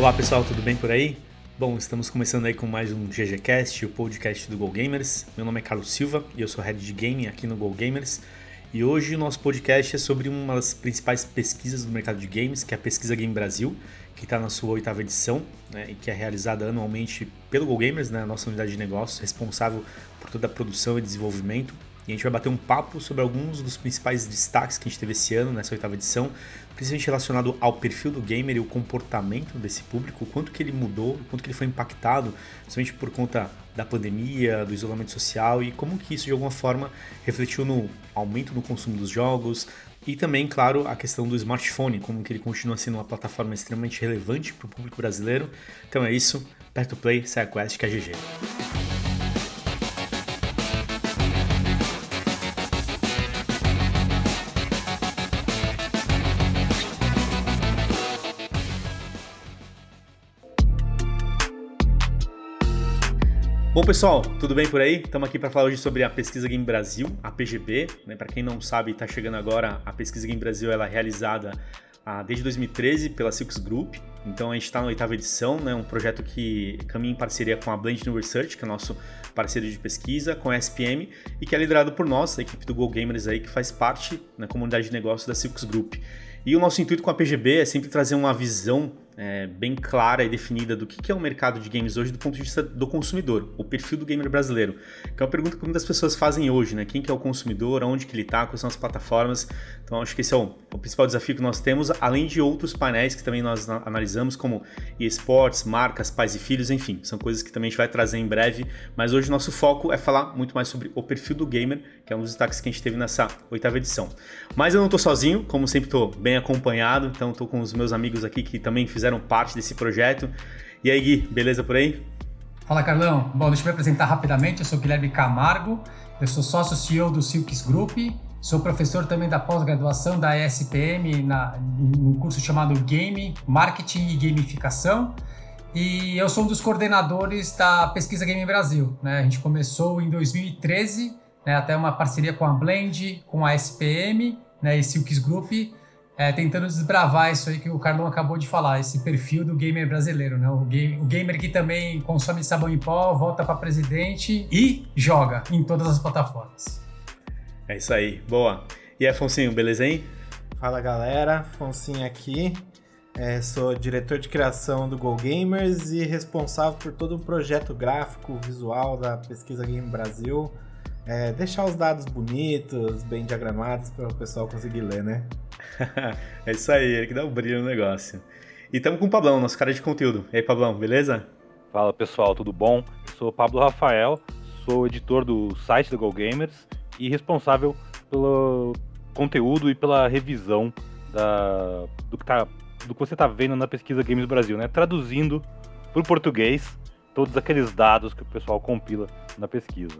Olá pessoal, tudo bem por aí? Bom, estamos começando aí com mais um GGCast, o podcast do Go Gamers. Meu nome é Carlos Silva e eu sou head de gaming aqui no Go Gamers. E hoje o nosso podcast é sobre uma das principais pesquisas do mercado de games, que é a Pesquisa Game Brasil, que está na sua oitava edição né, e que é realizada anualmente pelo Go Gamers, né, nossa unidade de negócios, responsável por toda a produção e desenvolvimento e a gente vai bater um papo sobre alguns dos principais destaques que a gente teve esse ano nessa oitava edição, principalmente relacionado ao perfil do gamer e o comportamento desse público, o quanto que ele mudou, o quanto que ele foi impactado, principalmente por conta da pandemia, do isolamento social e como que isso de alguma forma refletiu no aumento no consumo dos jogos e também, claro, a questão do smartphone, como que ele continua sendo uma plataforma extremamente relevante para o público brasileiro. Então é isso, Perto Play, SideQuest, que é GG. Bom pessoal, tudo bem por aí? Estamos aqui para falar hoje sobre a Pesquisa Game Brasil, a PGB. Né? Para quem não sabe, está chegando agora, a Pesquisa Game Brasil ela é realizada ah, desde 2013 pela Silks Group. Então a gente está na oitava edição, né? um projeto que caminha em parceria com a Blend New Research, que é nosso parceiro de pesquisa, com a SPM e que é liderado por nós, a equipe do Go Gamers aí, que faz parte da comunidade de negócios da Silks Group. E o nosso intuito com a PGB é sempre trazer uma visão é, bem clara e definida do que, é o mercado de games hoje do ponto de vista do consumidor, o perfil do gamer brasileiro. Que é uma pergunta que muitas pessoas fazem hoje, né? Quem que é o consumidor, onde que ele está, quais são as plataformas. Então acho que esse é o, o, principal desafio que nós temos, além de outros painéis que também nós analisamos, como esportes, marcas, pais e filhos, enfim, são coisas que também a gente vai trazer em breve. Mas hoje nosso foco é falar muito mais sobre o perfil do gamer, que é um dos destaques que a gente teve nessa oitava edição. Mas eu não estou sozinho, como sempre estou bem acompanhado, então estou com os meus amigos aqui que também fizeram fizeram parte desse projeto. E aí, Gui, beleza por aí? Fala, Carlão. Bom, deixa eu me apresentar rapidamente. Eu sou Guilherme Camargo, eu sou sócio CEO do Silks Group, sou professor também da pós-graduação da ESPM na, num curso chamado Game, Marketing e Gamificação. E eu sou um dos coordenadores da Pesquisa Game Brasil. Né? A gente começou em 2013, né, até uma parceria com a Blend, com a SPM né, e Silks Group, é, tentando desbravar isso aí que o Carlão acabou de falar, esse perfil do gamer brasileiro, né? O, game, o gamer que também consome sabão em pó, volta para presidente e joga em todas as plataformas. É isso aí, boa. E aí, Afonso, beleza hein? Fala galera, Afonso aqui. É, sou diretor de criação do Go Gamers e responsável por todo o projeto gráfico, visual da Pesquisa Game Brasil. É, deixar os dados bonitos, bem diagramados para o pessoal conseguir ler, né? é isso aí, ele que dá o um brilho no negócio. E estamos com o Pablão, nosso cara de conteúdo. E aí, Pablão, beleza? Fala pessoal, tudo bom? Sou o Pablo Rafael, sou editor do site do Go Gamers e responsável pelo conteúdo e pela revisão da, do, que tá, do que você está vendo na pesquisa Games Brasil, né? Traduzindo para o português todos aqueles dados que o pessoal compila na pesquisa.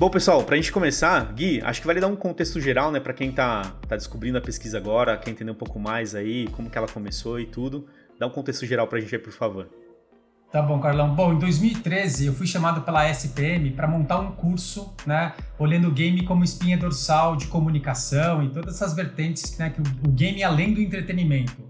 Bom, pessoal, para a gente começar, Gui, acho que vale dar um contexto geral, né, para quem tá, tá descobrindo a pesquisa agora, quer entender um pouco mais aí, como que ela começou e tudo. Dá um contexto geral para a gente aí, por favor. Tá bom, Carlão. Bom, em 2013 eu fui chamado pela SPM para montar um curso, né, olhando o game como espinha dorsal de comunicação e todas essas vertentes, né, que o, game além do entretenimento.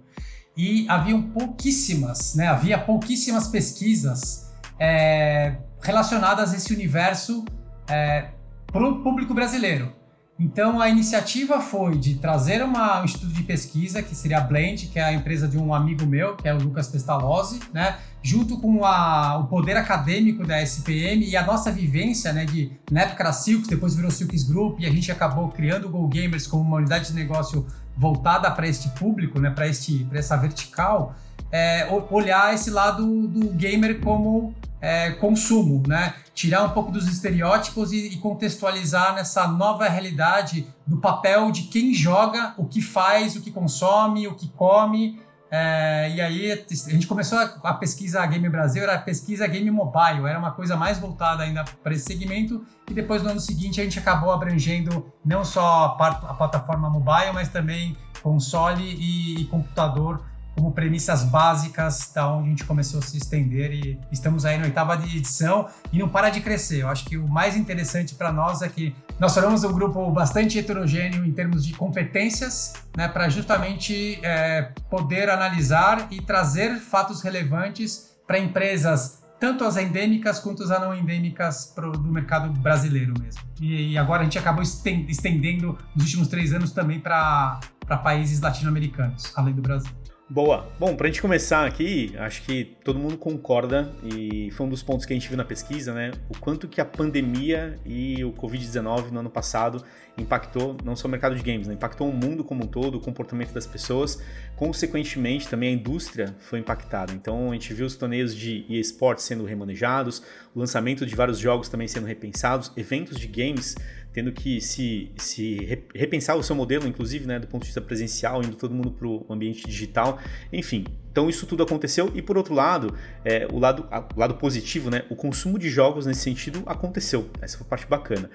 E haviam pouquíssimas, né, havia pouquíssimas pesquisas é, relacionadas a esse universo é, para o público brasileiro. Então a iniciativa foi de trazer uma, um instituto de pesquisa, que seria a Blend, que é a empresa de um amigo meu, que é o Lucas Pestalozzi, né? junto com a, o poder acadêmico da SPM e a nossa vivência, né, de, na época era Silks, depois virou Silks Group, e a gente acabou criando o Go Gamers como uma unidade de negócio voltada para este público, né, para essa vertical, é, olhar esse lado do gamer como é, consumo, né? Tirar um pouco dos estereótipos e, e, contextualizar nessa nova realidade do papel de quem joga, o que faz, o que consome, o que come. É, e aí a gente começou a, a pesquisa Game Brasil, era a pesquisa Game Mobile, era uma coisa mais voltada ainda para esse segmento. E depois no ano seguinte a gente acabou abrangendo não só a, a plataforma mobile, mas também console e, e computador como premissas básicas da onde a gente começou a se estender e estamos aí na oitava edição e não para de crescer. Eu acho que o mais interessante para nós é que nós formamos um grupo bastante heterogêneo em termos de competências, né, para justamente é, poder analisar e trazer fatos relevantes para empresas tanto as endêmicas quanto as não endêmicas pro, do mercado brasileiro mesmo. E, e, agora a gente acabou estendendo nos últimos três anos também para países latino-americanos, além do Brasil. Boa. Bom, para a gente começar aqui, acho que todo mundo concorda e foi um dos pontos que a gente viu na pesquisa, né? O quanto que a pandemia e o Covid-19 no ano passado impactou não só o mercado de games, né? impactou o mundo como um todo, o comportamento das pessoas. Consequentemente, também a indústria foi impactada. Então, a gente viu os torneios de eSports sendo remanejados, o lançamento de vários jogos também sendo repensados, eventos de games tendo que se, se repensar o seu modelo, inclusive, né, do ponto de vista presencial, indo todo mundo para o ambiente digital, enfim. Então isso tudo aconteceu e por outro lado, é, o, lado o lado positivo, né, o consumo de jogos nesse sentido aconteceu. Essa foi a parte bacana.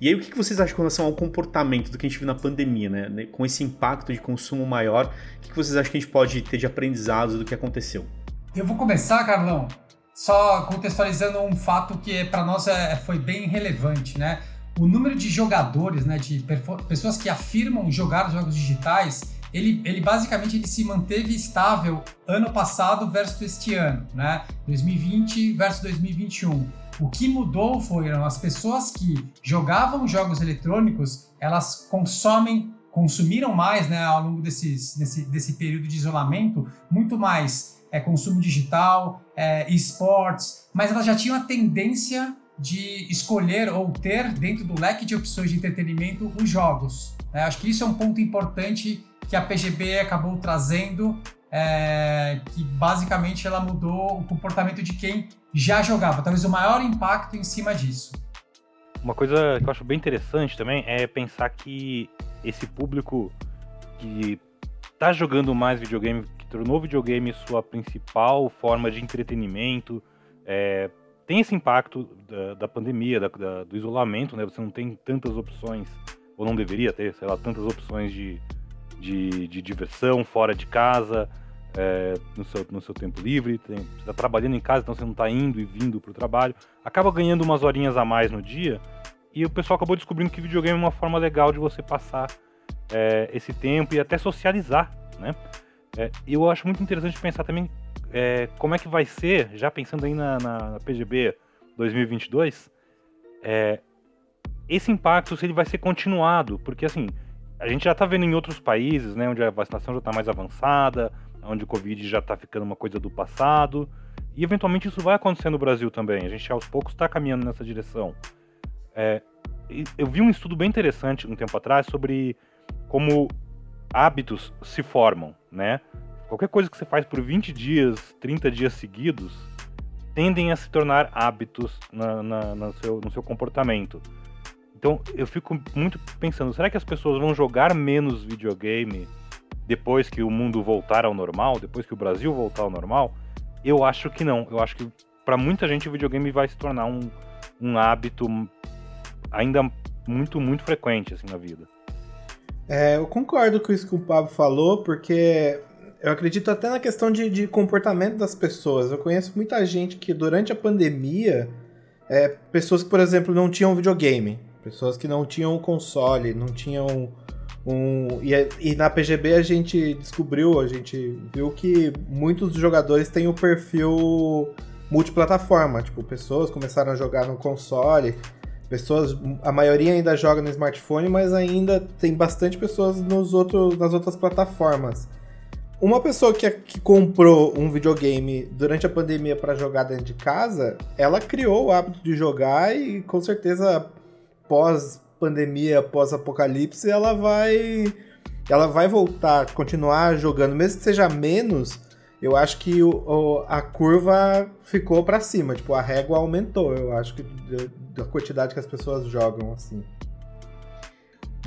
E aí o que vocês acham com relação ao comportamento do que a gente viu na pandemia, né, né com esse impacto de consumo maior? O que vocês acham que a gente pode ter de aprendizados do que aconteceu? Eu vou começar, Carlão, só contextualizando um fato que para nós é, foi bem relevante, né? O número de jogadores, né, de pessoas que afirmam jogar jogos digitais, ele, ele basicamente ele se manteve estável ano passado versus este ano, né? 2020 versus 2021. O que mudou foram as pessoas que jogavam jogos eletrônicos, elas consomem, consumiram mais, né, ao longo desses, desse, desse período de isolamento, muito mais é, consumo digital, é, esportes, mas elas já tinham a tendência de escolher ou ter dentro do leque de opções de entretenimento os jogos. É, acho que isso é um ponto importante que a PGB acabou trazendo, é, que basicamente ela mudou o comportamento de quem já jogava. Talvez o maior impacto em cima disso. Uma coisa que eu acho bem interessante também é pensar que esse público que está jogando mais videogame, que tornou o videogame sua principal forma de entretenimento, é, tem esse impacto da, da pandemia, da, da, do isolamento, né? Você não tem tantas opções, ou não deveria ter, sei lá, tantas opções de, de, de diversão fora de casa, é, no, seu, no seu tempo livre, tem, você está trabalhando em casa, então você não está indo e vindo para o trabalho, acaba ganhando umas horinhas a mais no dia, e o pessoal acabou descobrindo que videogame é uma forma legal de você passar é, esse tempo e até socializar, né? É, eu acho muito interessante pensar também é, como é que vai ser, já pensando aí na, na, na PGB 2022, é, esse impacto se ele vai ser continuado, porque assim, a gente já está vendo em outros países, né, onde a vacinação já está mais avançada, onde o Covid já está ficando uma coisa do passado, e eventualmente isso vai acontecer no Brasil também. A gente aos poucos está caminhando nessa direção. É, eu vi um estudo bem interessante um tempo atrás sobre como hábitos se formam, né? Qualquer coisa que você faz por 20 dias, 30 dias seguidos, tendem a se tornar hábitos na, na, no, seu, no seu comportamento. Então eu fico muito pensando, será que as pessoas vão jogar menos videogame depois que o mundo voltar ao normal, depois que o Brasil voltar ao normal? Eu acho que não. Eu acho que para muita gente o videogame vai se tornar um, um hábito ainda muito, muito frequente assim na vida. É, eu concordo com isso que o Pablo falou, porque eu acredito até na questão de, de comportamento das pessoas. Eu conheço muita gente que durante a pandemia, é, pessoas que, por exemplo, não tinham videogame, pessoas que não tinham console, não tinham um. E, e na PGB a gente descobriu, a gente viu que muitos jogadores têm o perfil multiplataforma. Tipo, pessoas começaram a jogar no console. Pessoas, a maioria ainda joga no smartphone, mas ainda tem bastante pessoas nos outros, nas outras plataformas. Uma pessoa que, que comprou um videogame durante a pandemia para jogar dentro de casa, ela criou o hábito de jogar e com certeza pós pandemia, pós apocalipse, ela vai ela vai voltar, continuar jogando, mesmo que seja menos. Eu acho que o, o a curva ficou para cima, tipo a régua aumentou. Eu acho que da quantidade que as pessoas jogam assim.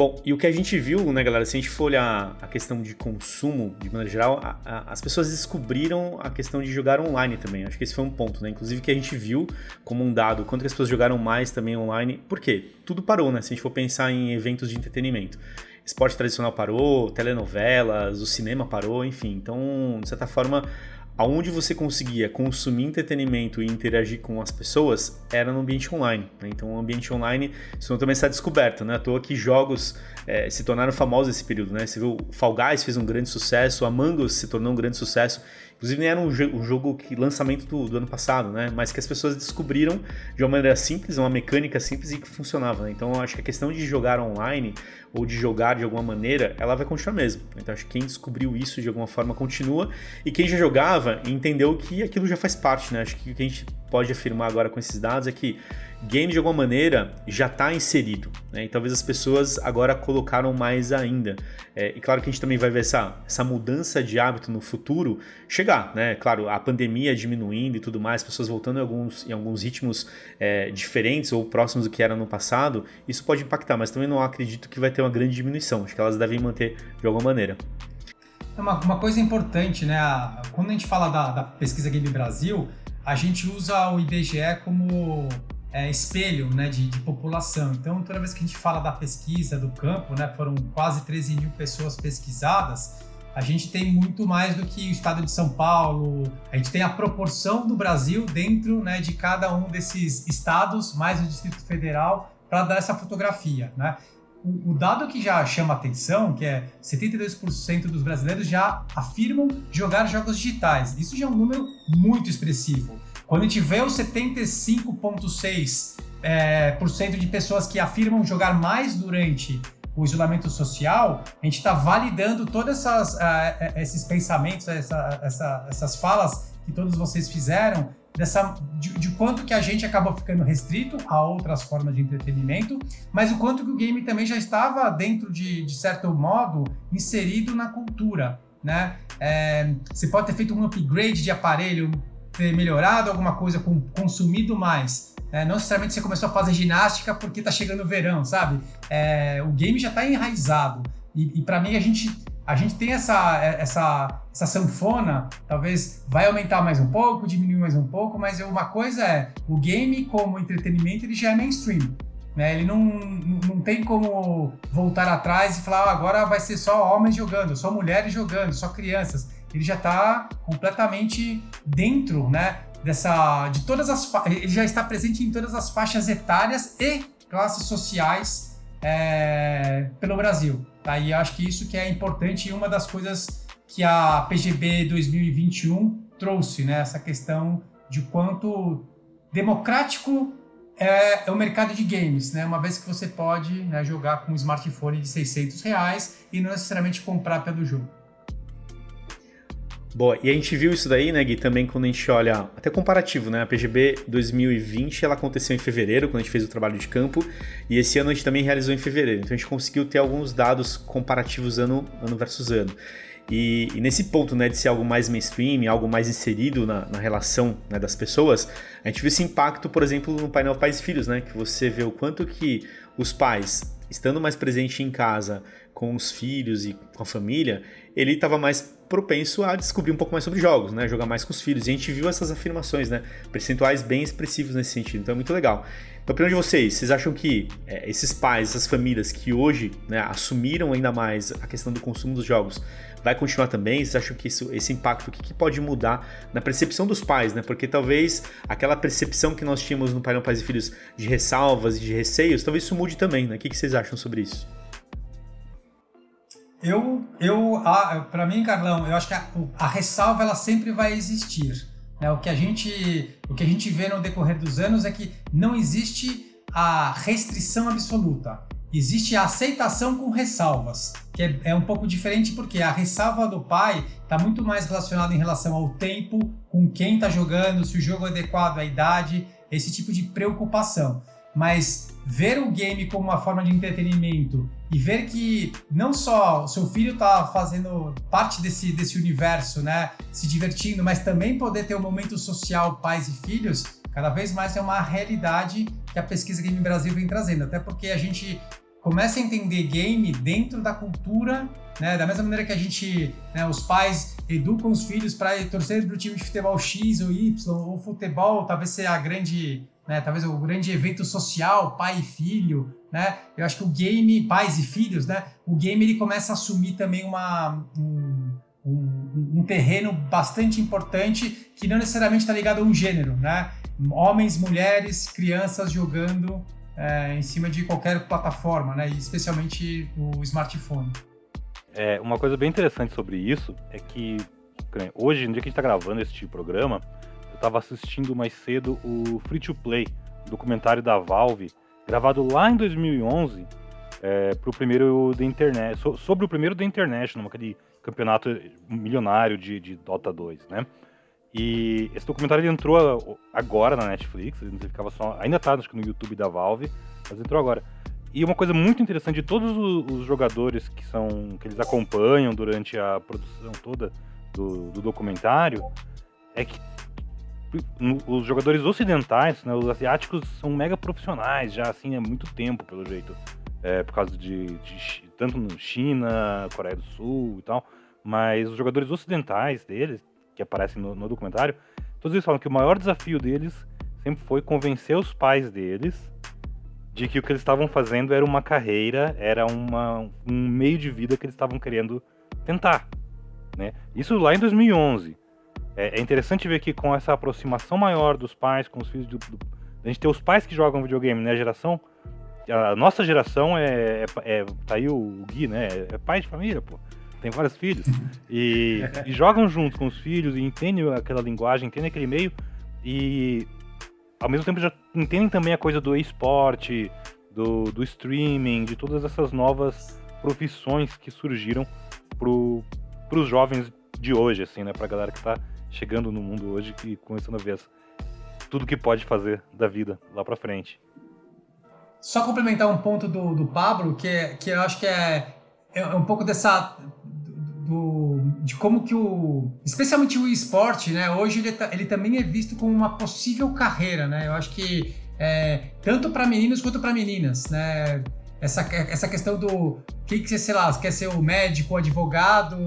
Bom, e o que a gente viu, né, galera, se a gente for olhar a questão de consumo, de maneira geral, a, a, as pessoas descobriram a questão de jogar online também. Acho que esse foi um ponto, né? Inclusive que a gente viu como um dado, quanto que as pessoas jogaram mais também online. Por quê? Tudo parou, né? Se a gente for pensar em eventos de entretenimento. esporte tradicional parou, telenovelas, o cinema parou, enfim. Então, de certa forma, aonde você conseguia consumir entretenimento e interagir com as pessoas era no ambiente online. Né? Então, o ambiente online, isso também está descoberto, né? À toa que jogos é, se tornaram famosos nesse período, né? Você viu, Fall Guys fez um grande sucesso, Among Us se tornou um grande sucesso. Inclusive, era um, um jogo que lançamento do, do, ano passado, né? Mas que as pessoas descobriram de uma maneira simples, uma mecânica simples e que funcionava. Né? Então, acho que a questão de jogar online ou de jogar de alguma maneira, ela vai continuar mesmo. Então, acho que quem descobriu isso de alguma forma continua e quem já jogava entendeu que aquilo já faz parte, né? Acho que o que a gente pode afirmar agora com esses dados é que game de alguma maneira já está inserido, né? E talvez as pessoas agora colocaram mais ainda. É, e claro que a gente também vai ver essa, essa mudança de hábito no futuro chegar, né? Claro, a pandemia diminuindo e tudo mais, pessoas voltando em alguns, em alguns ritmos é, diferentes ou próximos do que era no passado, isso pode impactar, mas também não acredito que vai ter uma grande diminuição. Acho que elas devem manter de alguma maneira. É uma, uma coisa importante, né? Quando a gente fala da, da pesquisa Game Brasil, a gente usa o IBGE como é, espelho né, de, de, população. Então, toda vez que a gente fala da pesquisa do campo, né, foram quase 13 mil pessoas pesquisadas, a gente tem muito mais do que o estado de São Paulo, a gente tem a proporção do Brasil dentro né, de cada um desses estados, mais o Distrito Federal, para dar essa fotografia. Né? O, dado que já chama atenção, que é 72% dos brasileiros já afirmam jogar jogos digitais. Isso já é um número muito expressivo. Quando a gente vê os 75,6% é, de pessoas que afirmam jogar mais durante o isolamento social, a gente está validando todos uh, esses pensamentos, essa, essa, essas falas que todos vocês fizeram, dessa, de, de, quanto que a gente acabou ficando restrito a outras formas de entretenimento, mas o quanto que o game também já estava dentro de, de certo modo inserido na cultura, né? É, você pode ter feito um upgrade de aparelho ter melhorado alguma coisa, com, consumido mais. É, não necessariamente você começou a fazer ginástica porque tá chegando o verão, sabe? É, o game já tá enraizado. E, e para mim a gente, a gente tem essa, essa, essa sanfona, talvez vai aumentar mais um pouco, diminuir mais um pouco, mas uma coisa é, o game como entretenimento ele já é mainstream. Né? Ele não, não tem como voltar atrás e falar ah, agora vai ser só homens jogando, só mulheres jogando, só crianças ele já está completamente dentro, né, dessa, de todas as, ele já está presente em todas as faixas etárias e classes sociais é, pelo Brasil, tá? E acho que isso que é importante e uma das coisas que a PGB 2021 trouxe, né, essa questão de quanto democrático é, é, o mercado de games, né? Uma vez que você pode né, jogar com um smartphone de 600 reais e não necessariamente comprar pelo jogo. Boa, e a gente viu isso daí, né, Gui, também quando a gente olha, até comparativo, né, a PGB 2020, ela aconteceu em fevereiro, quando a gente fez o trabalho de campo, e esse ano a gente também realizou em fevereiro, então a gente conseguiu ter alguns dados comparativos ano, ano versus ano. E, e nesse ponto, né, de ser algo mais mainstream, algo mais inserido na, na relação né, das pessoas, a gente viu esse impacto, por exemplo, no painel Pais e Filhos, né, que você vê o quanto que os pais, estando mais presente em casa, com os filhos e com a família, ele estava mais propenso a descobrir um pouco mais sobre jogos, né? Jogar mais com os filhos. E a gente viu essas afirmações, né? Percentuais bem expressivos nesse sentido. Então é muito legal. Então, opinião de vocês, vocês acham que é, esses pais, essas famílias que hoje né, assumiram ainda mais a questão do consumo dos jogos, vai continuar também? Vocês acham que isso, esse impacto, o que, que, pode mudar na percepção dos pais, né? Porque talvez aquela percepção que nós tínhamos no painel Pais e Filhos de ressalvas e de receios, talvez isso mude também, né? O que, que vocês acham sobre isso? Eu, eu para mim, Carlão, eu acho que a, a, ressalva ela sempre vai existir. Né? O, que a gente, o que a gente vê no decorrer dos anos é que não existe a restrição absoluta. Existe a aceitação com ressalvas, que é, é um pouco diferente porque a ressalva do pai está muito mais relacionada em relação ao tempo, com quem está jogando, se o jogo é adequado à idade, esse tipo de preocupação. Mas ver o game como uma forma de entretenimento e ver que não só seu filho está fazendo parte desse, desse universo, né, se divertindo, mas também poder ter um momento social pais e filhos, cada vez mais é uma realidade que a pesquisa Game Brasil vem trazendo, até porque a gente começa a entender game dentro da cultura, né, da mesma maneira que a gente, né, os pais educam os filhos para torcer para o time de futebol X ou Y, ou futebol talvez seja a grande né? Talvez o grande evento social, pai e filho, né? Eu acho que o game, pais e filhos, né? O game ele começa a assumir também uma, um, um, um terreno bastante importante que não necessariamente está ligado a um gênero, né? Homens, mulheres, crianças jogando é, em cima de qualquer plataforma, né? Especialmente o smartphone. É, uma coisa bem interessante sobre isso é que hoje, no dia que a gente está gravando este programa, eu estava assistindo mais cedo o Free to Play, documentário da Valve, gravado lá em 2011 é, pro primeiro da internet, so, sobre o primeiro da International, aquele campeonato milionário de, de Dota 2, né? E esse documentário entrou agora na Netflix, ele ficava só, ainda tá acho que no YouTube da Valve, mas entrou agora. E uma coisa muito interessante de todos os jogadores que são que eles acompanham durante a produção toda do, do documentário é que os jogadores ocidentais, né, os asiáticos são mega profissionais já assim há muito tempo pelo jeito, é, por causa de, de tanto no China, Coreia do Sul e tal, mas os jogadores ocidentais deles que aparecem no, no documentário, todos eles falam que o maior desafio deles sempre foi convencer os pais deles de que o que eles estavam fazendo era uma carreira, era uma, um meio de vida que eles estavam querendo tentar. Né? Isso lá em 2011. É, é, interessante ver que com essa aproximação maior dos pais com os filhos, do, do, a gente ter os pais que jogam videogame, né? A geração, a nossa geração é, é, é tá aí o Gui, né? É pai de família, pô. Tem vários filhos. E, e jogam juntos com os filhos e entendem aquela linguagem, entendem aquele meio. E ao mesmo tempo já entendem também a coisa do esporte, do, do streaming, de todas essas novas profissões que surgiram pro, pros jovens de hoje, assim, né? Pra galera que tá chegando no mundo hoje e começando a ver tudo que pode fazer da vida lá pra frente. Só complementar um ponto do, do Pablo, que, é, que eu acho que é, é um pouco dessa do, de como que o, especialmente o esporte, né? Hoje ele, tá, ele também é visto como uma possível carreira, né? Eu acho que é, tanto para meninos quanto para meninas, né? Essa, essa questão do que que você, sei lá, quer ser o médico, o advogado,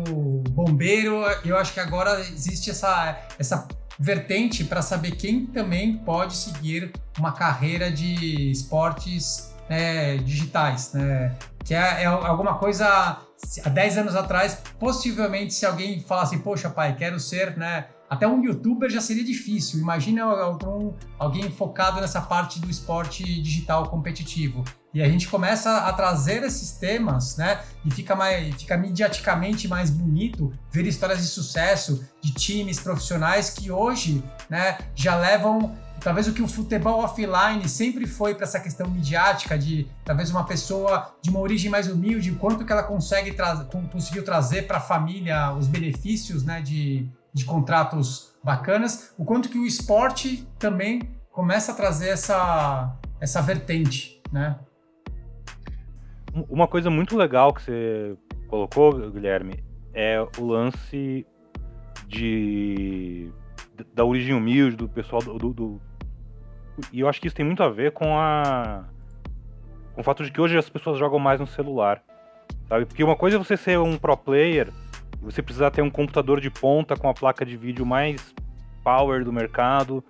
bombeiro, eu acho que agora existe essa, essa vertente para saber quem também pode seguir uma carreira de esportes é, digitais, né? Que é, é, alguma coisa há 10 anos atrás, possivelmente se alguém falasse, poxa pai, quero ser, né? Até um youtuber já seria difícil. Imagina algum, alguém focado nessa parte do esporte digital competitivo. E a gente começa a trazer esses temas, né? E fica, mais, fica mediaticamente mais bonito ver histórias de sucesso de times profissionais que hoje né, já levam talvez o que o futebol offline sempre foi para essa questão midiática de talvez uma pessoa de uma origem mais humilde, quanto que ela consegue tra conseguiu trazer para a família os benefícios né, de, de contratos bacanas, o quanto que o esporte também começa a trazer essa, essa vertente, né? Uma coisa muito legal que você colocou, Guilherme, é o lance de da origem humilde do pessoal do, do, e eu acho que isso tem muito a ver com a. com o fato de que hoje as pessoas jogam mais no celular. Sabe? Porque uma coisa é você ser um pro player, você precisar ter um computador de ponta com a placa de vídeo mais power do mercado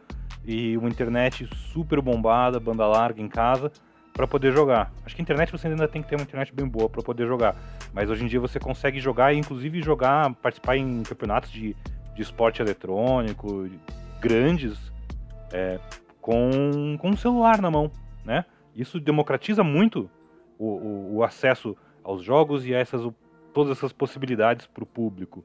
e uma internet super bombada, banda larga em casa para poder jogar. Acho que a internet você ainda tem que ter uma internet bem boa para poder jogar, mas hoje em dia você consegue jogar e inclusive jogar, participar em campeonatos de, de esporte eletrônico grandes é, com, com um celular na mão, né? Isso democratiza muito o, o, o acesso aos jogos e a essas, todas essas possibilidades para o público.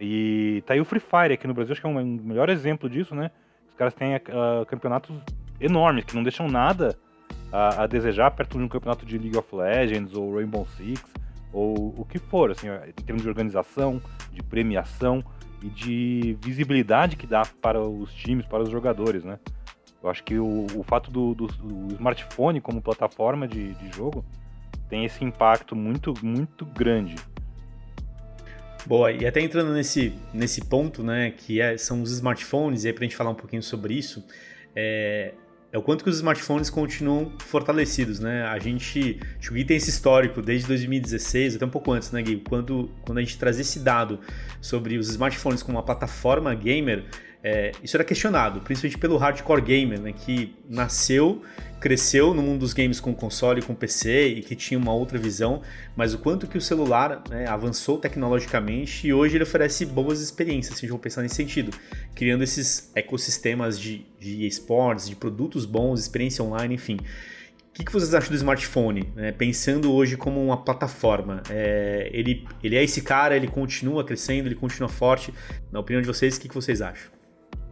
E tá aí o Free Fire aqui no Brasil, acho que é um melhor exemplo disso, né? Os caras têm uh, campeonatos enormes, que não deixam nada a, a, desejar perto de um campeonato de League of Legends ou Rainbow Six, ou o que for, assim, em termos de organização, de premiação e de visibilidade que dá para os times, para os jogadores, né? Eu acho que o, o fato do, do, do, smartphone como plataforma de, de jogo tem esse impacto muito, muito grande. Boa, e até entrando nesse, nesse ponto, né, que é, são os smartphones, e aí pra gente falar um pouquinho sobre isso, é, é o quanto que os smartphones continuam fortalecidos, né? A gente, o Gui tem esse histórico desde 2016, até um pouco antes, né, Gui? Quando, quando a gente trazia esse dado sobre os smartphones como uma plataforma gamer, é, isso era questionado, principalmente pelo hardcore gamer, né, que nasceu, cresceu no mundo dos games com console, com PC e que tinha uma outra visão, mas o quanto que o celular né, avançou tecnologicamente e hoje ele oferece boas experiências, se a gente for pensar nesse sentido, criando esses ecossistemas de, de esportes, de produtos bons, experiência online, enfim. O que, que, vocês acham do smartphone? Né? Pensando hoje como uma plataforma, é, ele, ele é esse cara, ele continua crescendo, ele continua forte. Na opinião de vocês, o que, que vocês acham?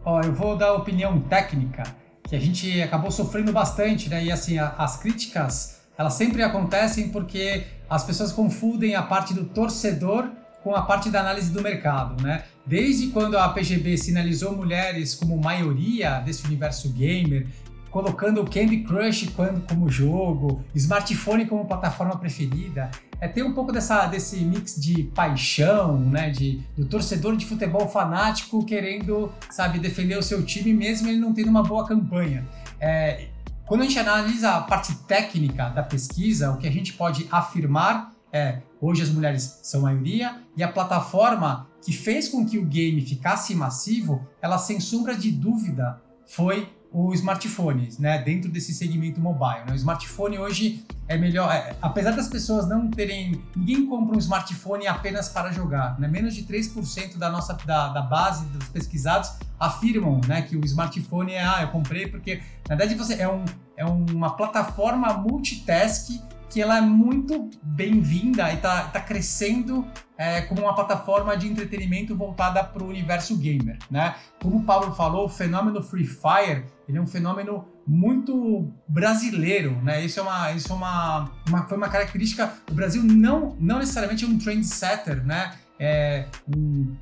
Ó, eu vou dar opinião técnica, que a gente acabou sofrendo bastante, né? E assim, a, as críticas, elas sempre acontecem porque as pessoas confundem a parte do torcedor com a parte da análise do mercado, né? Desde quando a PGB sinalizou mulheres como maioria desse universo gamer colocando o Candy Crush como jogo, smartphone como plataforma preferida. É ter um pouco dessa, desse mix de paixão, né, de, do torcedor de futebol fanático querendo, sabe, defender o seu time mesmo ele não tendo uma boa campanha. É, quando a gente analisa a parte técnica da pesquisa, o que a gente pode afirmar é hoje as mulheres são maioria e a plataforma que fez com que o game ficasse massivo, ela sem sombra de dúvida foi o smartphone, né, dentro desse segmento mobile. Né? O smartphone hoje é melhor, é, apesar das pessoas não terem, ninguém compra um smartphone apenas para jogar, né? Menos de 3% da nossa da, da base dos pesquisados afirmam, né, que o smartphone é ah, eu comprei porque na verdade você é um é uma plataforma multitask que ela é muito bem-vinda e está tá crescendo é, como uma plataforma de entretenimento voltada para o universo gamer, né? Como o Paulo falou, o fenômeno Free Fire ele é um fenômeno muito brasileiro, né? Isso é uma, isso é uma, uma foi uma característica. O Brasil não, não necessariamente é um trendsetter, né? É um,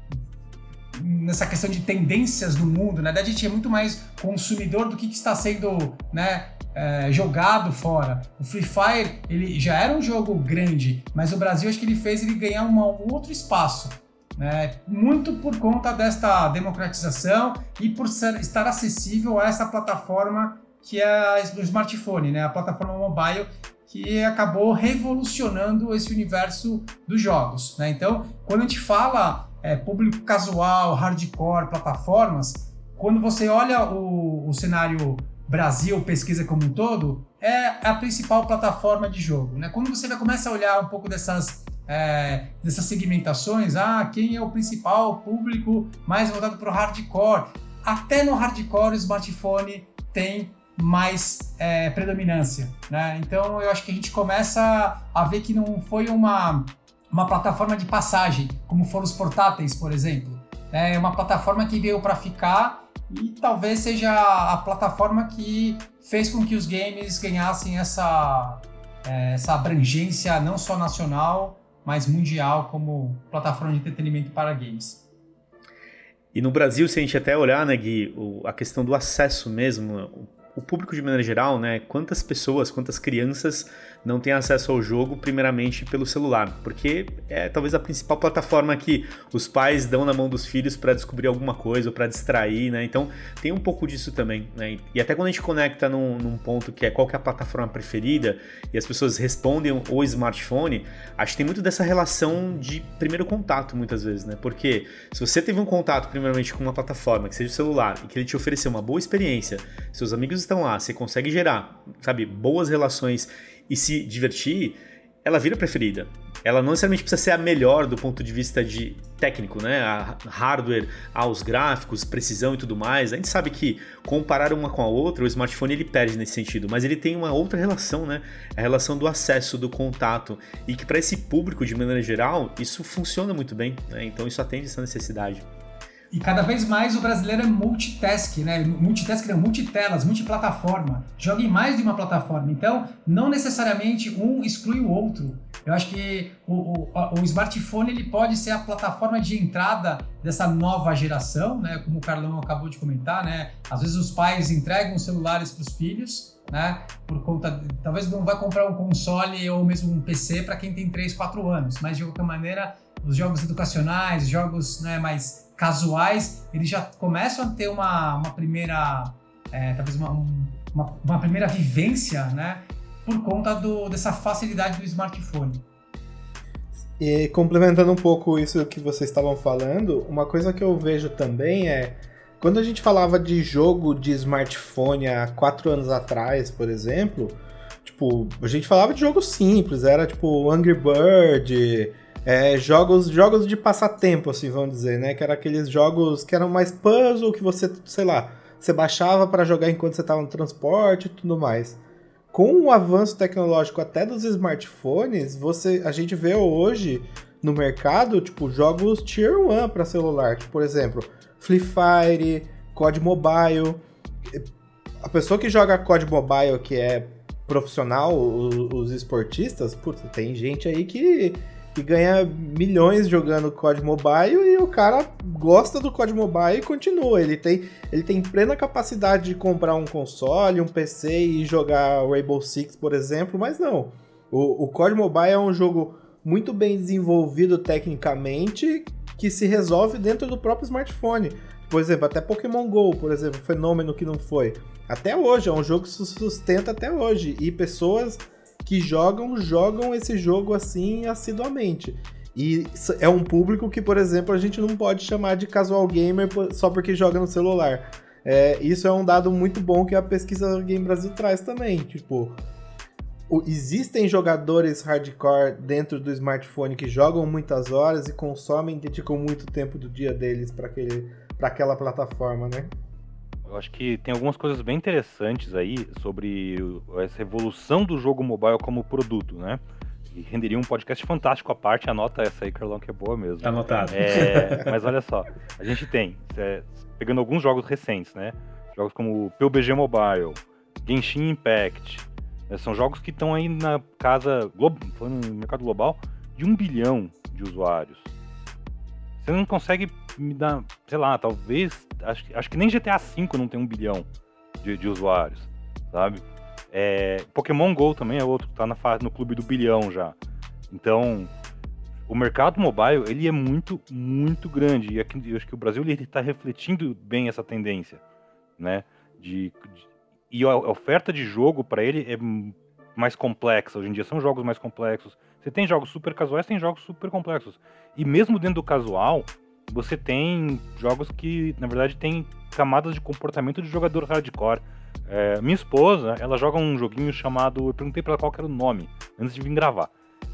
nessa questão de tendências no mundo, né? A gente é muito mais consumidor do que, que está sendo, né? É, jogado fora. O Free Fire ele já era um jogo grande, mas o Brasil acho que ele fez ele ganhar uma, um outro espaço né? muito por conta desta democratização e por ser, estar acessível a essa plataforma que é o smartphone, né? a plataforma mobile que acabou revolucionando esse universo dos jogos. Né? Então, quando a gente fala é, público casual, hardcore, plataformas, quando você olha o, o cenário Brasil, pesquisa como um todo, é a principal plataforma de jogo. Né? Quando você começa a olhar um pouco dessas é, dessas segmentações, ah, quem é o principal público mais voltado para o hardcore. Até no hardcore o smartphone tem mais é, predominância, né? Então eu acho que a gente começa a ver que não foi uma, uma plataforma de passagem, como foram os portáteis, por exemplo. É uma plataforma que veio para ficar e talvez seja a plataforma que fez com que os games ganhassem essa, é, essa abrangência não só nacional, mais mundial como plataforma de entretenimento para games. E no Brasil, se a gente até olhar, né, Gui, a questão do acesso mesmo, o público de maneira geral, né, quantas pessoas, quantas crianças não têm acesso ao jogo, primeiramente pelo celular, porque é talvez a principal plataforma que os pais dão na mão dos filhos para descobrir alguma coisa ou para distrair, né? Então tem um pouco disso também, né? E até quando a gente conecta num, num, ponto que é qual que é a plataforma preferida e as pessoas respondem o smartphone, acho que tem muito dessa relação de primeiro contato muitas vezes, né? Porque se você teve um contato primeiramente com uma plataforma, que seja o celular, e que ele te ofereceu uma boa experiência, seus amigos estão lá, você consegue gerar, sabe, boas relações e se divertir, ela vira preferida. Ela não necessariamente precisa ser a melhor do ponto de vista de técnico, né? A hardware, aos gráficos, precisão e tudo mais. A gente sabe que comparar uma com a outra, o smartphone ele perde nesse sentido, mas ele tem uma outra relação, né? A relação do acesso, do contato e que para esse público de maneira geral isso funciona muito bem, né? Então isso atende essa necessidade. E cada vez mais o brasileiro é multitask, né? Multitask não, multitelas, multiplataforma. Joga em mais de uma plataforma. Então, não necessariamente um exclui o outro. Eu acho que o, o, o smartphone ele pode ser a plataforma de entrada dessa nova geração, né? Como o Carlão acabou de comentar, né? Às vezes os pais entregam celulares para os filhos, né? Por conta, talvez não vai comprar um console ou mesmo um PC para quem tem 3, 4 anos, mas de qualquer maneira, os jogos educacionais, jogos né, mais casuais, eles já começam a ter uma, uma primeira, é, talvez uma, uma, uma, primeira vivência, né? Por conta do, dessa facilidade do smartphone. E complementando um pouco isso que vocês estavam falando, uma coisa que eu vejo também é quando a gente falava de jogo de smartphone há quatro anos atrás, por exemplo, tipo, a gente falava de jogos simples, era tipo Angry Bird, é, jogos, jogos de passatempo, assim, vamos dizer, né? Que eram aqueles jogos que eram mais puzzle, que você, sei lá, você baixava para jogar enquanto você estava no transporte e tudo mais. Com o avanço tecnológico até dos smartphones, você, a gente vê hoje no mercado, tipo, jogos Tier 1 para celular. Tipo, por exemplo, Free Fire, COD Mobile. A pessoa que joga COD Mobile, que é profissional, os, os esportistas, putz, tem gente aí que que ganha milhões jogando COD Mobile e o cara gosta do COD Mobile e continua. Ele tem, ele tem plena capacidade de comprar um console, um PC e jogar Rainbow Six, por exemplo, mas não. O, o COD Mobile é um jogo muito bem desenvolvido tecnicamente que se resolve dentro do próprio smartphone. Por exemplo, até Pokémon GO, por exemplo, fenômeno que não foi. Até hoje, é um jogo que se sustenta até hoje. E pessoas que jogam, jogam esse jogo assim assiduamente. E é um público que, por exemplo, a gente não pode chamar de casual gamer só porque joga no celular. É, isso é um dado muito bom que a pesquisa Game Brasil traz também. Tipo, o, existem jogadores hardcore dentro do smartphone que jogam muitas horas e consomem, dedicam muito tempo do dia deles para aquela plataforma, né? Eu acho que tem algumas coisas bem interessantes aí sobre essa evolução do jogo mobile como produto, né? E renderia um podcast fantástico à parte, anota essa aí, Carlão, que é boa mesmo. Tá anotado. É, mas olha só, a gente tem, é, pegando alguns jogos recentes, né? Jogos como PUBG Mobile, Genshin Impact, né? são jogos que estão aí na casa, falando no mercado global, de um bilhão de usuários. Você não consegue me dar, sei lá, talvez. Acho, acho que nem GTA V não tem um bilhão de, de usuários, sabe? É, Pokémon GO também é outro que tá na fase, no clube do bilhão já. Então, o mercado mobile ele é muito, muito grande. E aqui, eu acho que o Brasil está refletindo bem essa tendência, né? De, de e a oferta de jogo para ele é mais complexa. Hoje em dia são jogos mais complexos. Você tem jogos super casuais, tem jogos super complexos. E mesmo dentro do casual, você tem jogos que, na verdade, tem camadas de comportamento de jogador hardcore. É, minha esposa, ela joga um joguinho chamado. Eu perguntei pra ela qual era o nome antes de vir gravar.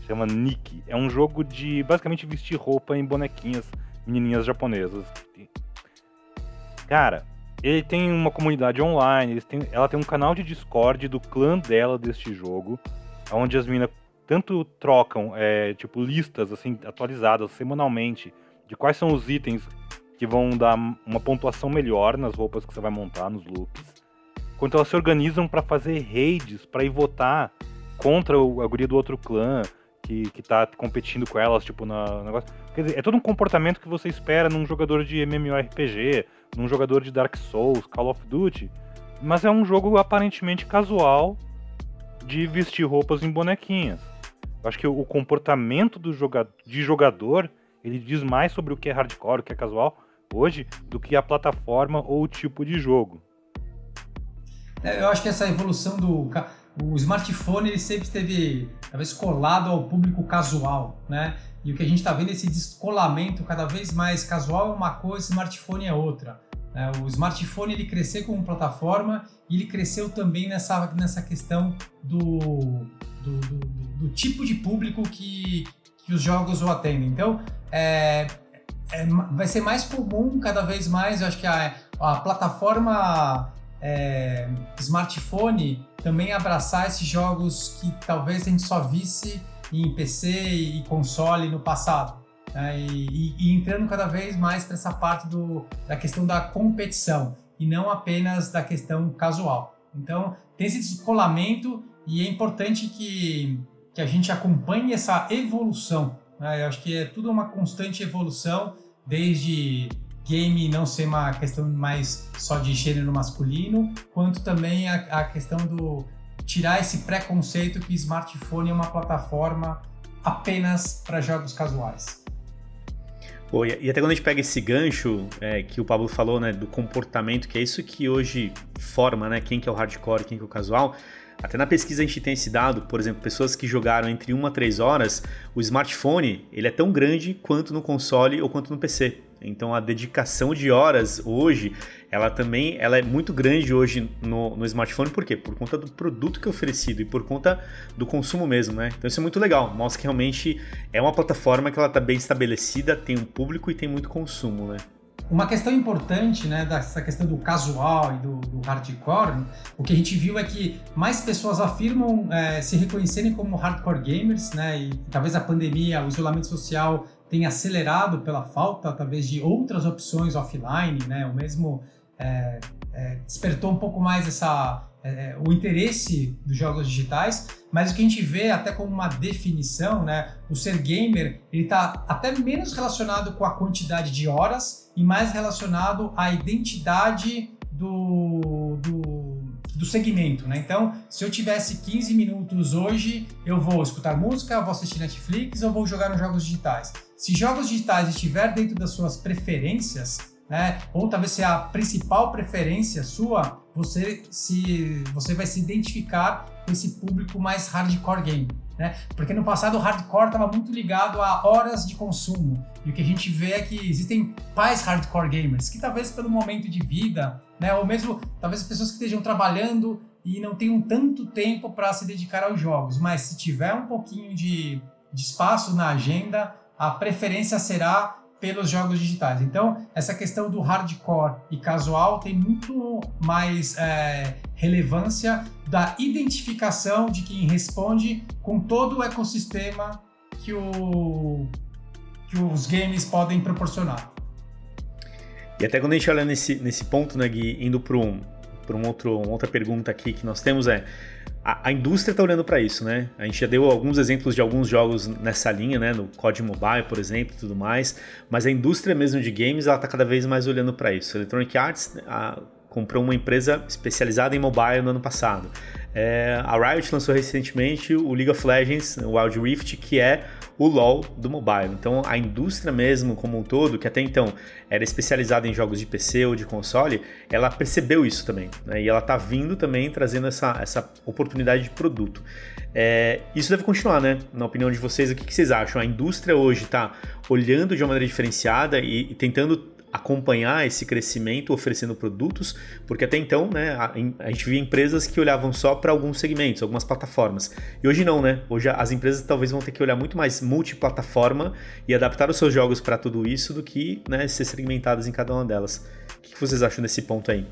Chama Nick. É um jogo de basicamente vestir roupa em bonequinhas menininhas japonesas. Cara, ele tem uma comunidade online, ela tem um canal de Discord do clã dela deste jogo, onde as meninas tanto trocam, é, tipo, listas assim atualizadas semanalmente de quais são os itens que vão dar uma pontuação melhor nas roupas que você vai montar, nos looks, quanto elas se organizam para fazer raids, para ir votar contra a guria do outro clã que, que tá competindo com elas, tipo, na negócio. Quer dizer, é todo um comportamento que você espera num jogador de MMORPG, num jogador de Dark Souls, Call of Duty, mas é um jogo aparentemente casual de vestir roupas em bonequinhas. Eu acho que o comportamento do jogador, de jogador ele diz mais sobre o que é hardcore, o que é casual hoje, do que a plataforma ou o tipo de jogo. É, eu acho que essa evolução do o smartphone ele sempre esteve talvez colado ao público casual, né? E o que a gente está vendo é esse descolamento cada vez mais casual é uma coisa, smartphone é outra. Né? O smartphone ele cresceu como plataforma e ele cresceu também nessa, nessa questão do, do, do, do tipo de público que, que os jogos o atendem. Então, é, é, vai ser mais comum cada vez mais, eu acho que a, a plataforma é, smartphone também abraçar esses jogos que talvez a gente só visse em PC e console no passado. Né? E, e, e, entrando cada vez mais para essa parte do, da questão da competição e não apenas da questão casual. Então, tem esse descolamento e é importante que que a gente acompanhe essa evolução. Né? Eu acho que é tudo uma constante evolução, desde game não ser uma questão mais só de gênero masculino, quanto também a, a questão do tirar esse preconceito que smartphone é uma plataforma apenas para jogos casuais. Pô, e até quando a gente pega esse gancho é, que o Pablo falou, né, do comportamento, que é isso que hoje forma, né, quem que é o hardcore, quem que é o casual, até na pesquisa a gente tem esse dado, por exemplo, pessoas que jogaram entre 1 a 3 horas, o smartphone ele é tão grande quanto no console ou quanto no PC. Então a dedicação de horas hoje, ela também ela é muito grande hoje no, no smartphone, por quê? Por conta do produto que é oferecido e por conta do consumo mesmo, né? Então isso é muito legal, mostra que realmente é uma plataforma que ela está bem estabelecida, tem um público e tem muito consumo, né? Uma questão importante, né, dessa questão do casual e do, do hardcore, o que a gente viu é que mais pessoas afirmam é, se reconhecerem como hardcore gamers, né, e talvez a pandemia, o isolamento social tenha acelerado pela falta, talvez, de outras opções offline, né, o mesmo é, é, despertou um pouco mais essa é, é, o interesse dos jogos digitais, mas o que a gente vê até como uma definição, né, o ser gamer, ele está até menos relacionado com a quantidade de horas e mais relacionado à identidade do, do, do segmento, né? Então, se eu tivesse 15 minutos hoje, eu vou escutar música, vou assistir Netflix ou vou jogar nos jogos digitais. Se jogos digitais estiver dentro das suas preferências, né? Ou talvez seja a principal preferência sua, você se você vai se identificar com esse público mais hardcore game, né? Porque no passado o hardcore estava muito ligado a horas de consumo. E o que a gente vê é que existem pais hardcore gamers que talvez pelo momento de vida, né, ou mesmo talvez pessoas que estejam trabalhando e não tenham tanto tempo para se dedicar aos jogos, mas se tiver um pouquinho de, de espaço na agenda, a preferência será pelos jogos digitais. Então, essa questão do hardcore e casual tem muito mais é, relevância da identificação de quem responde com todo o ecossistema que, o, que os games podem proporcionar. E até quando a gente olha nesse, nesse ponto, né, Gui, indo para um, um outro, uma outra pergunta aqui que nós temos é a, a indústria está olhando para isso, né? A gente já deu alguns exemplos de alguns jogos nessa linha, né? No COD Mobile, por exemplo, e tudo mais. Mas a indústria mesmo de games, ela está cada vez mais olhando para isso. Electronic Arts a, comprou uma empresa especializada em mobile no ano passado. É, a Riot lançou recentemente o League of Legends, o Wild Rift, que é o LoL do mobile. Então a indústria mesmo como um todo, que até então era especializada em jogos de PC ou de console, ela percebeu isso também. Né? E ela está vindo também trazendo essa, essa oportunidade de produto. É, isso deve continuar, né? Na opinião de vocês, o que, que vocês acham? A indústria hoje está olhando de uma maneira diferenciada e, e tentando acompanhar esse crescimento oferecendo produtos, porque até então, né, a, a gente via empresas que olhavam só para alguns segmentos, algumas plataformas. E hoje não, né? Hoje as empresas talvez vão ter que olhar muito mais multiplataforma e adaptar os seus jogos para tudo isso do que né, ser segmentadas em cada uma delas. O que vocês acham desse ponto aí?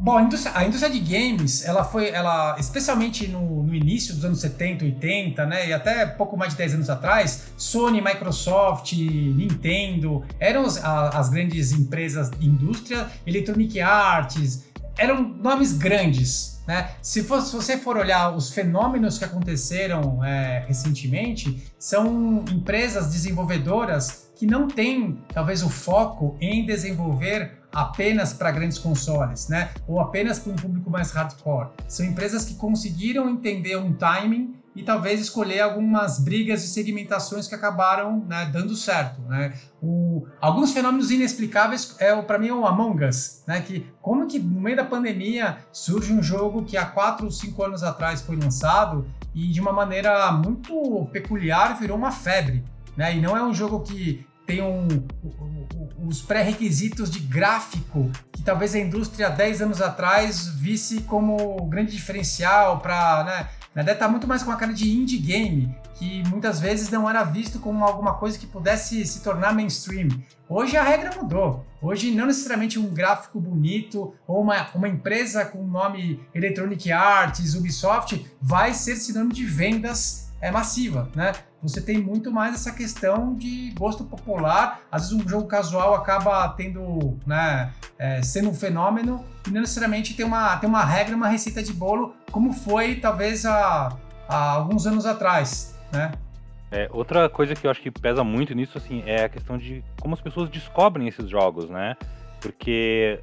Bom, a indústria, a indústria, de games, ela foi, ela, especialmente no, no, início dos anos 70, 80, né, e até pouco mais de 10 anos atrás, Sony, Microsoft, Nintendo, eram as, as grandes empresas de indústria, Electronic Arts, eram nomes grandes, né? Se, for, se, você for olhar os fenômenos que aconteceram é, recentemente, são empresas desenvolvedoras que não têm, talvez, o foco em desenvolver apenas para grandes consoles, né? Ou apenas para um público mais hardcore. São empresas que conseguiram entender um timing e talvez escolher algumas brigas e segmentações que acabaram né, dando certo. Né? O, alguns fenômenos inexplicáveis é para mim o Among Us, né? Que como que no meio da pandemia surge um jogo que há quatro ou cinco anos atrás foi lançado e de uma maneira muito peculiar virou uma febre. Né? E não é um jogo que tem os pré-requisitos de gráfico que talvez a indústria 10 anos atrás visse como grande diferencial para. Né, na verdade, está muito mais com a cara de indie game, que muitas vezes não era visto como alguma coisa que pudesse se tornar mainstream. Hoje a regra mudou. Hoje, não necessariamente um gráfico bonito ou uma, uma empresa com o nome Electronic Arts, Ubisoft, vai ser sinônimo de vendas é, massiva, né? Você tem muito mais essa questão de gosto popular. Às vezes um jogo casual acaba tendo, né, é, sendo um fenômeno e não necessariamente tem uma, tem uma regra, uma receita de bolo, como foi talvez há, há alguns anos atrás, né? É, outra coisa que eu acho que pesa muito nisso, assim, é a questão de como as pessoas descobrem esses jogos, né? Porque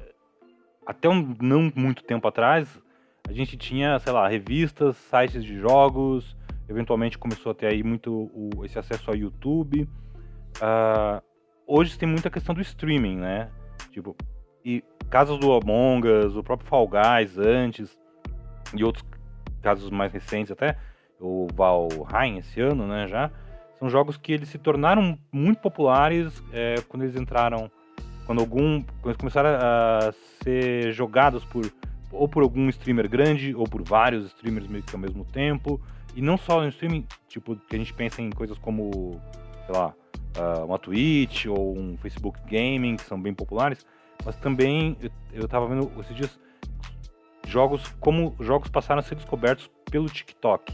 até um não muito tempo atrás, a gente tinha, sei lá, revistas, sites de jogos, eventualmente começou a ter aí muito o, esse acesso ao YouTube. Uh, hoje tem muita questão do streaming, né? Tipo, e casos do Among Us, o próprio Fall Guys antes, e outros casos mais recentes até, o Valheim esse ano, né, já, são jogos que eles se tornaram muito populares é, quando eles entraram quando algum quando começaram a ser jogados por ou por algum streamer grande ou por vários streamers meio que ao mesmo tempo e não só no streaming tipo que a gente pensa em coisas como sei lá uh, uma Twitch ou um Facebook Gaming que são bem populares mas também eu, eu tava vendo esses dias jogos como jogos passaram a ser descobertos pelo TikTok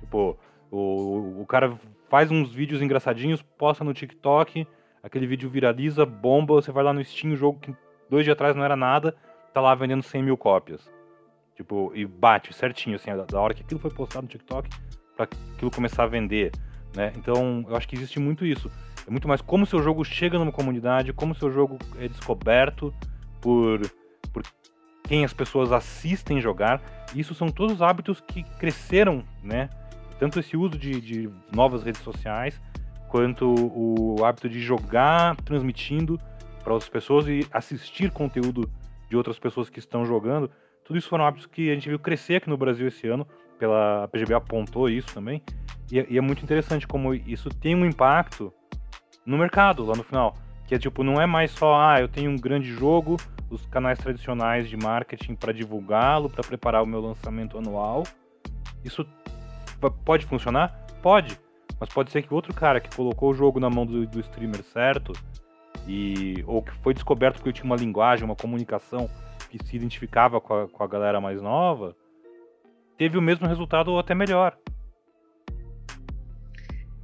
tipo o, o cara faz uns vídeos engraçadinhos posta no TikTok aquele vídeo viraliza, bomba, você vai lá no Steam, o jogo que dois dias atrás não era nada, tá lá vendendo 100 mil cópias. Tipo, e bate certinho, assim, da hora que aquilo foi postado no TikTok para aquilo começar a vender, né? Então, eu acho que existe muito isso. É muito mais como seu jogo chega numa comunidade, como seu jogo é descoberto por, por quem as pessoas assistem jogar. Isso são todos hábitos que cresceram, né? Tanto esse uso de, de novas redes sociais, quanto o hábito de jogar transmitindo para outras pessoas e assistir conteúdo de outras pessoas que estão jogando. Tudo isso foram hábitos que a gente viu crescer aqui no Brasil esse ano, pela a PGB apontou isso também. E, é, e é muito interessante como isso tem um impacto no mercado lá no final. Que é tipo, não é mais só, ah, eu tenho um grande jogo, os canais tradicionais de marketing para divulgá-lo, para preparar o meu lançamento anual. Isso pode funcionar? Pode. Mas pode ser que outro cara que colocou o jogo na mão do, do streamer certo, e ou que foi descoberto porque tinha uma linguagem, uma comunicação que se identificava com a, com a galera mais nova, teve o mesmo resultado ou até melhor.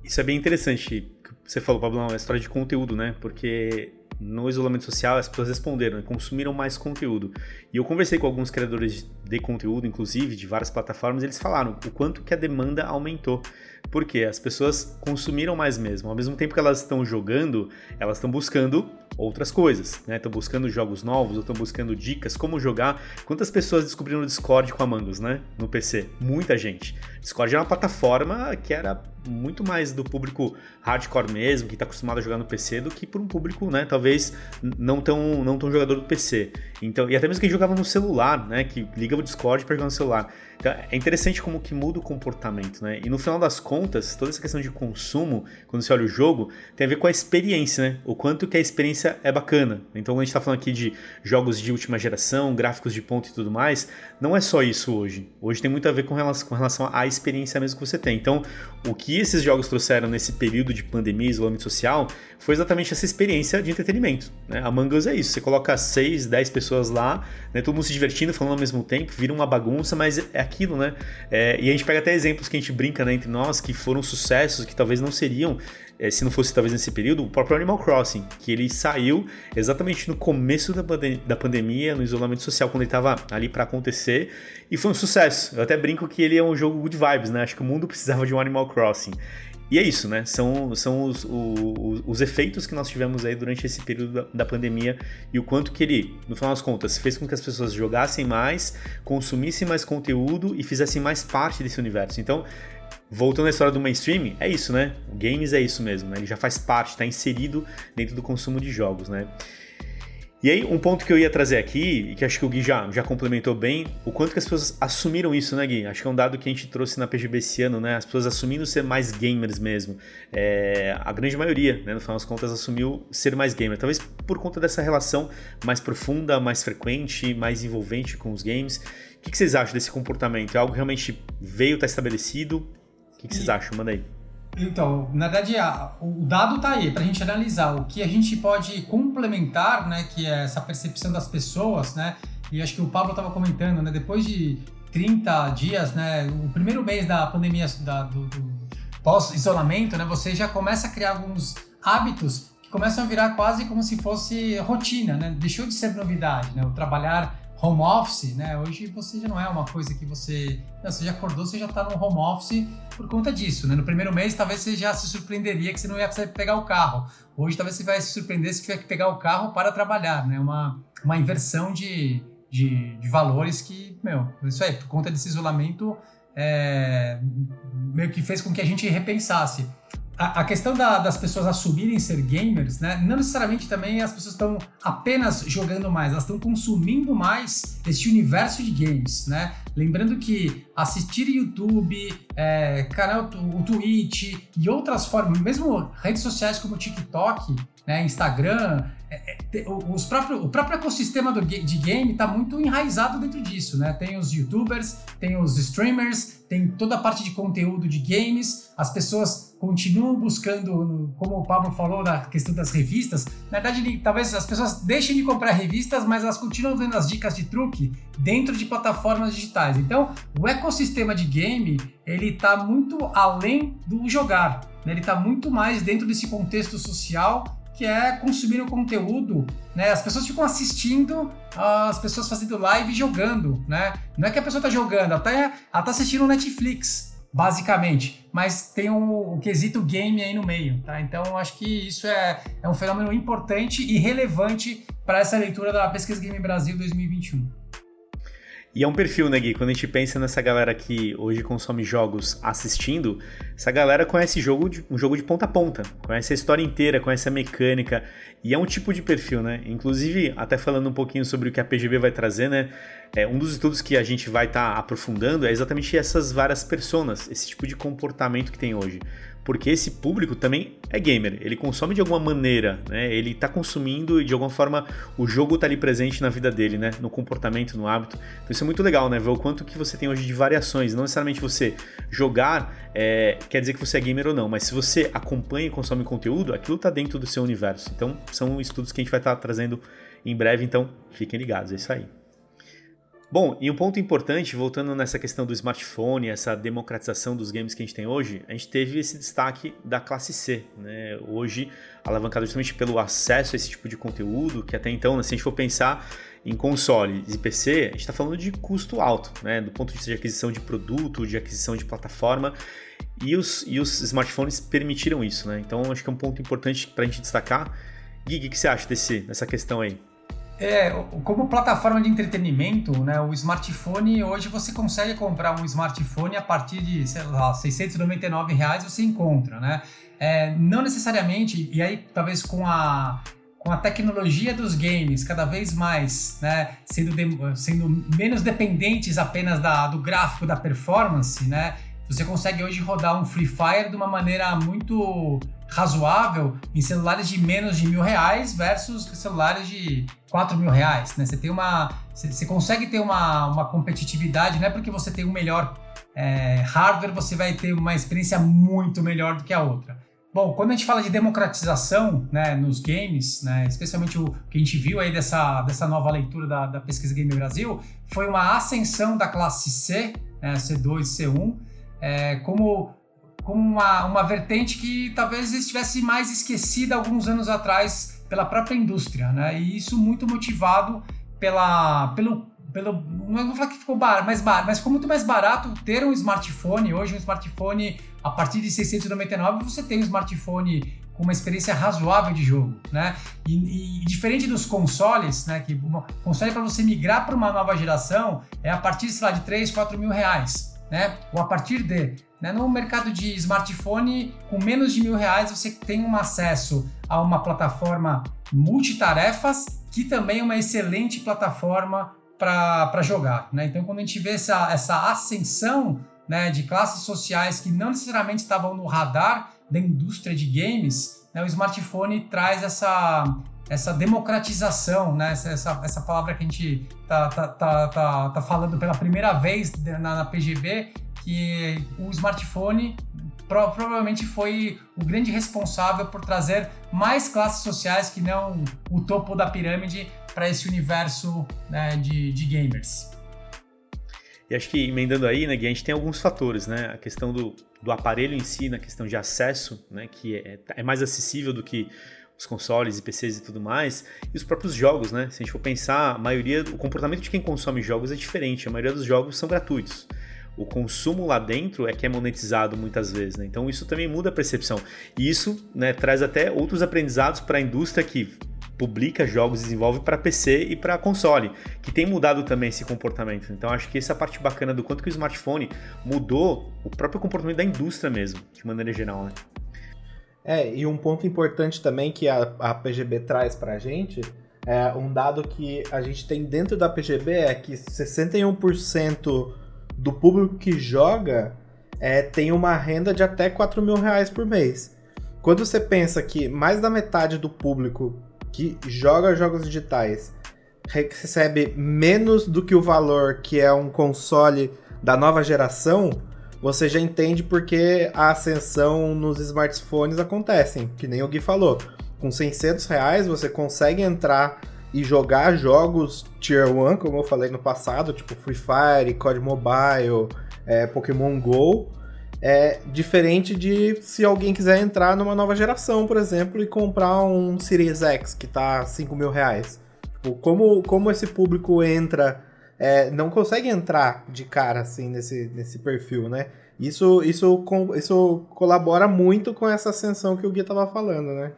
Isso é bem interessante. Você falou, Pablo, é história de conteúdo, né? Porque no isolamento social as pessoas responderam, né? consumiram mais conteúdo. E eu conversei com alguns criadores de conteúdo, inclusive de várias plataformas, e eles falaram o quanto que a demanda aumentou. Porque as pessoas consumiram mais mesmo. Ao mesmo tempo que elas estão jogando, elas estão buscando outras coisas, né? Estão buscando jogos novos, ou estão buscando dicas, como jogar. Quantas pessoas descobriram o Discord com Among Us, né? No PC? Muita gente. Discord é uma plataforma que era muito mais do público hardcore mesmo, que está acostumado a jogar no PC, do que por um público, né, talvez não tão, não tão jogador do PC. Então, e até mesmo quem jogava no celular, né, que liga o Discord para jogar no celular. Então, é interessante como que muda o comportamento, né? E no final das contas, toda essa questão de consumo, quando você olha o jogo, tem a ver com a experiência, né? O quanto que a experiência é bacana. Então, quando a gente está falando aqui de jogos de última geração, gráficos de ponto e tudo mais, não é só isso hoje. Hoje tem muito a ver com relação, com relação à experiência mesmo que você tem. Então, o que esses jogos trouxeram nesse período de pandemia, isolamento social, foi exatamente essa experiência de entretenimento. Né? Among Us é isso. Você coloca 6, 10 pessoas lá, né? todo mundo se divertindo, falando ao mesmo tempo, vira uma bagunça, mas é aquilo, né? É, e a gente pega até exemplos que a gente brinca né, entre nós que foram sucessos, que talvez não seriam é, se não fosse talvez nesse período, o próprio Animal Crossing, que ele saiu exatamente no começo da, pandem da pandemia, no isolamento social, quando ele estava ali para acontecer, e foi um sucesso. Eu até brinco que ele é um jogo good vibes, né? Acho que o mundo precisava de um Animal Crossing. E é isso, né? São, são os, os, os, efeitos que nós tivemos aí durante esse período da, da, pandemia e o quanto que ele, no final das contas, fez com que as pessoas jogassem mais, consumissem mais conteúdo e fizessem mais parte desse universo. Então, voltando à história do mainstream, é isso, né? Games é isso mesmo, né? Ele já faz parte, está inserido dentro do consumo de jogos, né? E aí, um ponto que eu ia trazer aqui, e que acho que o Gui já, já complementou bem, o quanto que as pessoas assumiram isso, né, Gui? Acho que é um dado que a gente trouxe na PGB esse ano, né? As pessoas assumindo ser mais gamers mesmo. É, a grande maioria, né, no final das contas, assumiu ser mais gamer. Talvez por conta dessa relação mais profunda, mais frequente, mais envolvente com os games. O que, que vocês acham desse comportamento? É algo que realmente veio, está estabelecido? O que, que vocês acham? Manda aí. Então, na verdade, o dado está aí para a gente analisar o que a gente pode complementar, né, que é essa percepção das pessoas, né, e acho que o Pablo estava comentando, né, depois de 30 dias, né, o primeiro mês da pandemia, da, do, do pós-isolamento, né, você já começa a criar alguns hábitos que começam a virar quase como se fosse rotina, né, deixou de ser novidade, né, o trabalhar home office, né? Hoje você já não é uma coisa que você. Não, você já acordou, você já está no home office por conta disso, né? No primeiro mês, talvez você já se surpreenderia que você não ia precisar pegar o carro. Hoje, talvez você vai se surpreender se tiver que pegar o carro para trabalhar, né? Uma, uma inversão de, de, de valores que, meu, isso aí, por conta desse isolamento, é, meio que fez com que a gente repensasse a, questão da, das pessoas assumirem ser gamers, né? Não necessariamente também as pessoas estão apenas jogando mais, elas estão consumindo mais esse universo de games, né? Lembrando que assistir YouTube, é, canal, o Twitch e outras formas, mesmo redes sociais como o TikTok, né, Instagram, é, é os próprio, o próprio ecossistema do, de game está muito enraizado dentro disso, né? Tem os youtubers, tem os streamers, tem toda a parte de conteúdo de games, as pessoas continuam buscando, como o Pablo falou da questão das revistas, na verdade, talvez as pessoas deixem de comprar revistas, mas elas continuam vendo as dicas de truque dentro de plataformas digitais. Então, o ecossistema de game, ele está muito além do jogar, né? ele está muito mais dentro desse contexto social que é consumir o conteúdo, né? As pessoas ficam assistindo as pessoas fazendo live e jogando, né? Não é que a pessoa está jogando, ela está ela tá assistindo Netflix, basicamente, mas tem o, o quesito game aí no meio, tá? Então acho que isso é, é um fenômeno importante e relevante para essa leitura da Pesquisa Game Brasil 2021. E é um perfil, né, Gui? Quando a gente pensa nessa galera que hoje consome jogos assistindo, essa galera conhece jogo de, um jogo de ponta a ponta, conhece a história inteira, conhece a mecânica, e é um tipo de perfil, né? Inclusive, até falando um pouquinho sobre o que a PGB vai trazer, né? É, um dos estudos que a gente vai estar tá aprofundando é exatamente essas várias personas, esse tipo de comportamento que tem hoje porque esse público também é gamer, ele consome de alguma maneira, né? Ele está consumindo e de alguma forma o jogo está ali presente na vida dele, né? No comportamento, no hábito. Então isso é muito legal, né? Ver o quanto que você tem hoje de variações. Não necessariamente você jogar é, quer dizer que você é gamer ou não, mas se você acompanha e consome conteúdo, aquilo está dentro do seu universo. Então são estudos que a gente vai estar tá trazendo em breve, então fiquem ligados, é isso aí. Bom, e um ponto importante, voltando nessa questão do smartphone, essa democratização dos games que a gente tem hoje, a gente teve esse destaque da classe C. Né? Hoje, alavancado justamente pelo acesso a esse tipo de conteúdo, que até então, né, se a gente for pensar em consoles e PC, a gente está falando de custo alto, né? do ponto de vista de aquisição de produto, de aquisição de plataforma, e os, e os smartphones permitiram isso. Né? Então, acho que é um ponto importante para a gente destacar. Gui, o que você acha desse, dessa questão aí? É, como plataforma de entretenimento, né, o smartphone, hoje você consegue comprar um smartphone a partir de, sei lá, 699 reais você encontra, né? É, não necessariamente, e aí talvez com a, com a tecnologia dos games cada vez mais, né, sendo, de, sendo menos dependentes apenas da, do gráfico, da performance, né, você consegue hoje rodar um Free Fire de uma maneira muito razoável em celulares de menos de mil reais versus celulares de quatro mil reais, né? Você tem uma, você consegue ter uma, uma competitividade, não é porque você tem um melhor é, hardware você vai ter uma experiência muito melhor do que a outra. Bom, quando a gente fala de democratização né, nos games, né, especialmente o que a gente viu aí dessa, dessa nova leitura da, da pesquisa Game Brasil, foi uma ascensão da classe C, né, C2 e C1, é, como como uma, uma vertente que talvez estivesse mais esquecida alguns anos atrás pela própria indústria, né? E isso muito motivado pela, pelo, pelo não vou falar que ficou bar, mais barato, mas ficou muito mais barato ter um smartphone. Hoje um smartphone a partir de 699 você tem um smartphone com uma experiência razoável de jogo, né? E, e diferente dos consoles, né? Que uma, console para você migrar para uma nova geração é a partir, sei lá, de 3, 4 mil reais né? Ou a partir de. Né? No mercado de smartphone, com menos de mil reais, você tem um acesso a uma plataforma multitarefas, que também é uma excelente plataforma para jogar. Né? Então, quando a gente vê essa, essa ascensão né, de classes sociais que não necessariamente estavam no radar da indústria de games, né, o smartphone traz essa, essa democratização, né? essa, essa, essa palavra que a gente tá, tá, tá, tá, tá falando pela primeira vez na, na PGB, que o smartphone pro, provavelmente foi o grande responsável por trazer mais classes sociais que não o topo da pirâmide para esse universo né, de, de gamers. E acho que emendando aí, né, Gui, a gente tem alguns fatores, né? A questão do, do aparelho em si, na questão de acesso, né, que é, é mais acessível do que os consoles e PCs e tudo mais, e os próprios jogos, né? Se a gente for pensar, a maioria, o comportamento de quem consome jogos é diferente, a maioria dos jogos são gratuitos. O consumo lá dentro é que é monetizado muitas vezes, né? Então isso também muda a percepção. E isso né, traz até outros aprendizados para a indústria que publica jogos, desenvolve para PC e para console, que tem mudado também esse comportamento. Então acho que essa é parte bacana do quanto que o smartphone mudou o próprio comportamento da indústria mesmo, de maneira geral, né? É, e um ponto importante também que a, a PGB traz para a gente é um dado que a gente tem dentro da PGB é que 61% do público que joga é, tem uma renda de até 4 mil reais por mês. Quando você pensa que mais da metade do público que joga jogos digitais recebe menos do que o valor que é um console da nova geração, você já entende porque a ascensão nos smartphones acontecem, que nem o Gui falou. Com 600 reais você consegue entrar e jogar jogos Tier 1, como eu falei no passado, tipo Free Fire, COD Mobile, é, Pokémon GO, é diferente de se alguém quiser entrar numa nova geração, por exemplo, e comprar um Series X que tá 5 mil reais. Tipo, como, como esse público entra, é, não consegue entrar de cara assim nesse, nesse perfil, né? Isso, isso, isso colabora muito com essa ascensão que o Gui tava falando, né?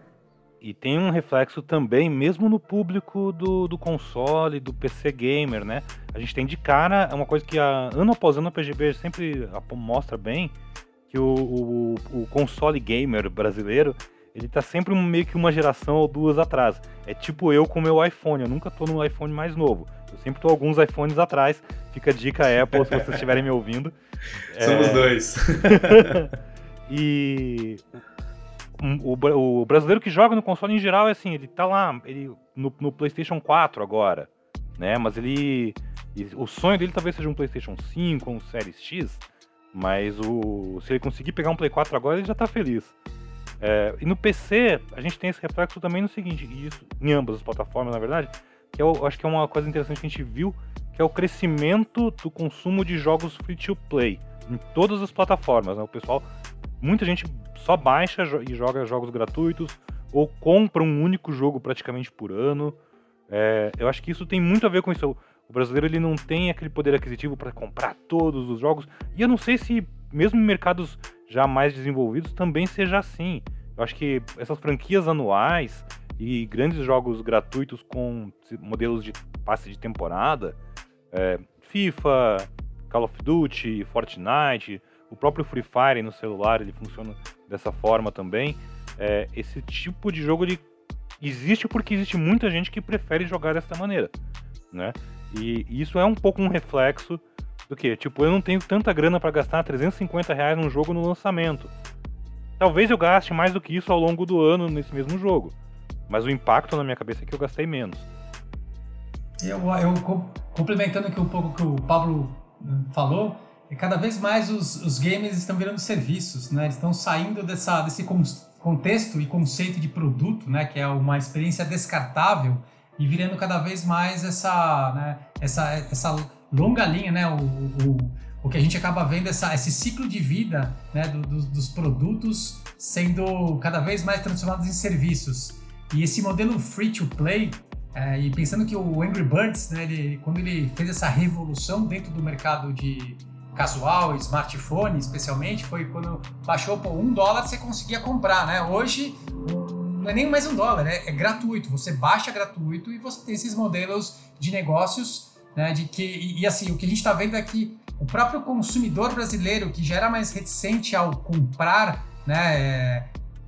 E tem um reflexo também, mesmo no público do, do console, do PC gamer, né? A gente tem de cara, é uma coisa que a, ano após ano a PGB sempre mostra bem, que o, o, o console gamer brasileiro, ele tá sempre meio que uma geração ou duas atrás. É tipo eu com o meu iPhone, eu nunca tô no iPhone mais novo. Eu sempre tô alguns iPhones atrás. Fica a dica Apple se vocês estiverem me ouvindo. Somos é... dois. e o, o, brasileiro que joga no console em geral é assim, ele tá lá, ele no, no PlayStation 4 agora, né? Mas ele, o sonho dele talvez seja um PlayStation 5, um Series X, mas o se ele conseguir pegar um Play 4 agora, ele já tá feliz. É, e no PC, a gente tem esse reflexo também no seguinte, isso em ambas as plataformas, na verdade, que eu acho que é uma coisa interessante que a gente viu, que é o crescimento do consumo de jogos free to play em todas as plataformas. Né? O pessoal, muita gente só baixa e joga jogos gratuitos ou compra um único jogo praticamente por ano. É, eu acho que isso tem muito a ver com isso. O brasileiro ele não tem aquele poder aquisitivo para comprar todos os jogos. E eu não sei se, mesmo em mercados já mais desenvolvidos, também seja assim. Eu acho que essas franquias anuais e grandes jogos gratuitos com modelos de passe de temporada, é, FIFA, Call of Duty, Fortnite, o próprio Free Fire no celular ele funciona dessa forma também. É, esse tipo de jogo ele existe porque existe muita gente que prefere jogar dessa maneira, né? E isso é um pouco um reflexo do que, tipo, eu não tenho tanta grana para gastar 350 reais num jogo no lançamento. Talvez eu gaste mais do que isso ao longo do ano nesse mesmo jogo, mas o impacto na minha cabeça é que eu gastei menos. Eu, eu complementando aqui um pouco que o Pablo hum, falou, e cada vez mais os, os games estão virando serviços, né? Eles estão saindo dessa, desse contexto e conceito de produto, né? Que é uma experiência descartável e virando cada vez mais essa, né? essa, essa longa linha, né? O, o, o que a gente acaba vendo essa, esse ciclo de vida né? Do, do, dos produtos sendo cada vez mais transformados em serviços. E esse modelo free to play é, e pensando que o Angry Birds, né, ele, quando ele fez essa revolução dentro do mercado de, casual, smartphone especialmente, foi quando baixou por um dólar você conseguia comprar, né? Hoje não é nem mais um dólar, é, é gratuito. Você baixa gratuito e você tem esses modelos de negócios, né? De que e, e assim o que a gente está vendo é que o próprio consumidor brasileiro que já era mais reticente ao comprar, né? É,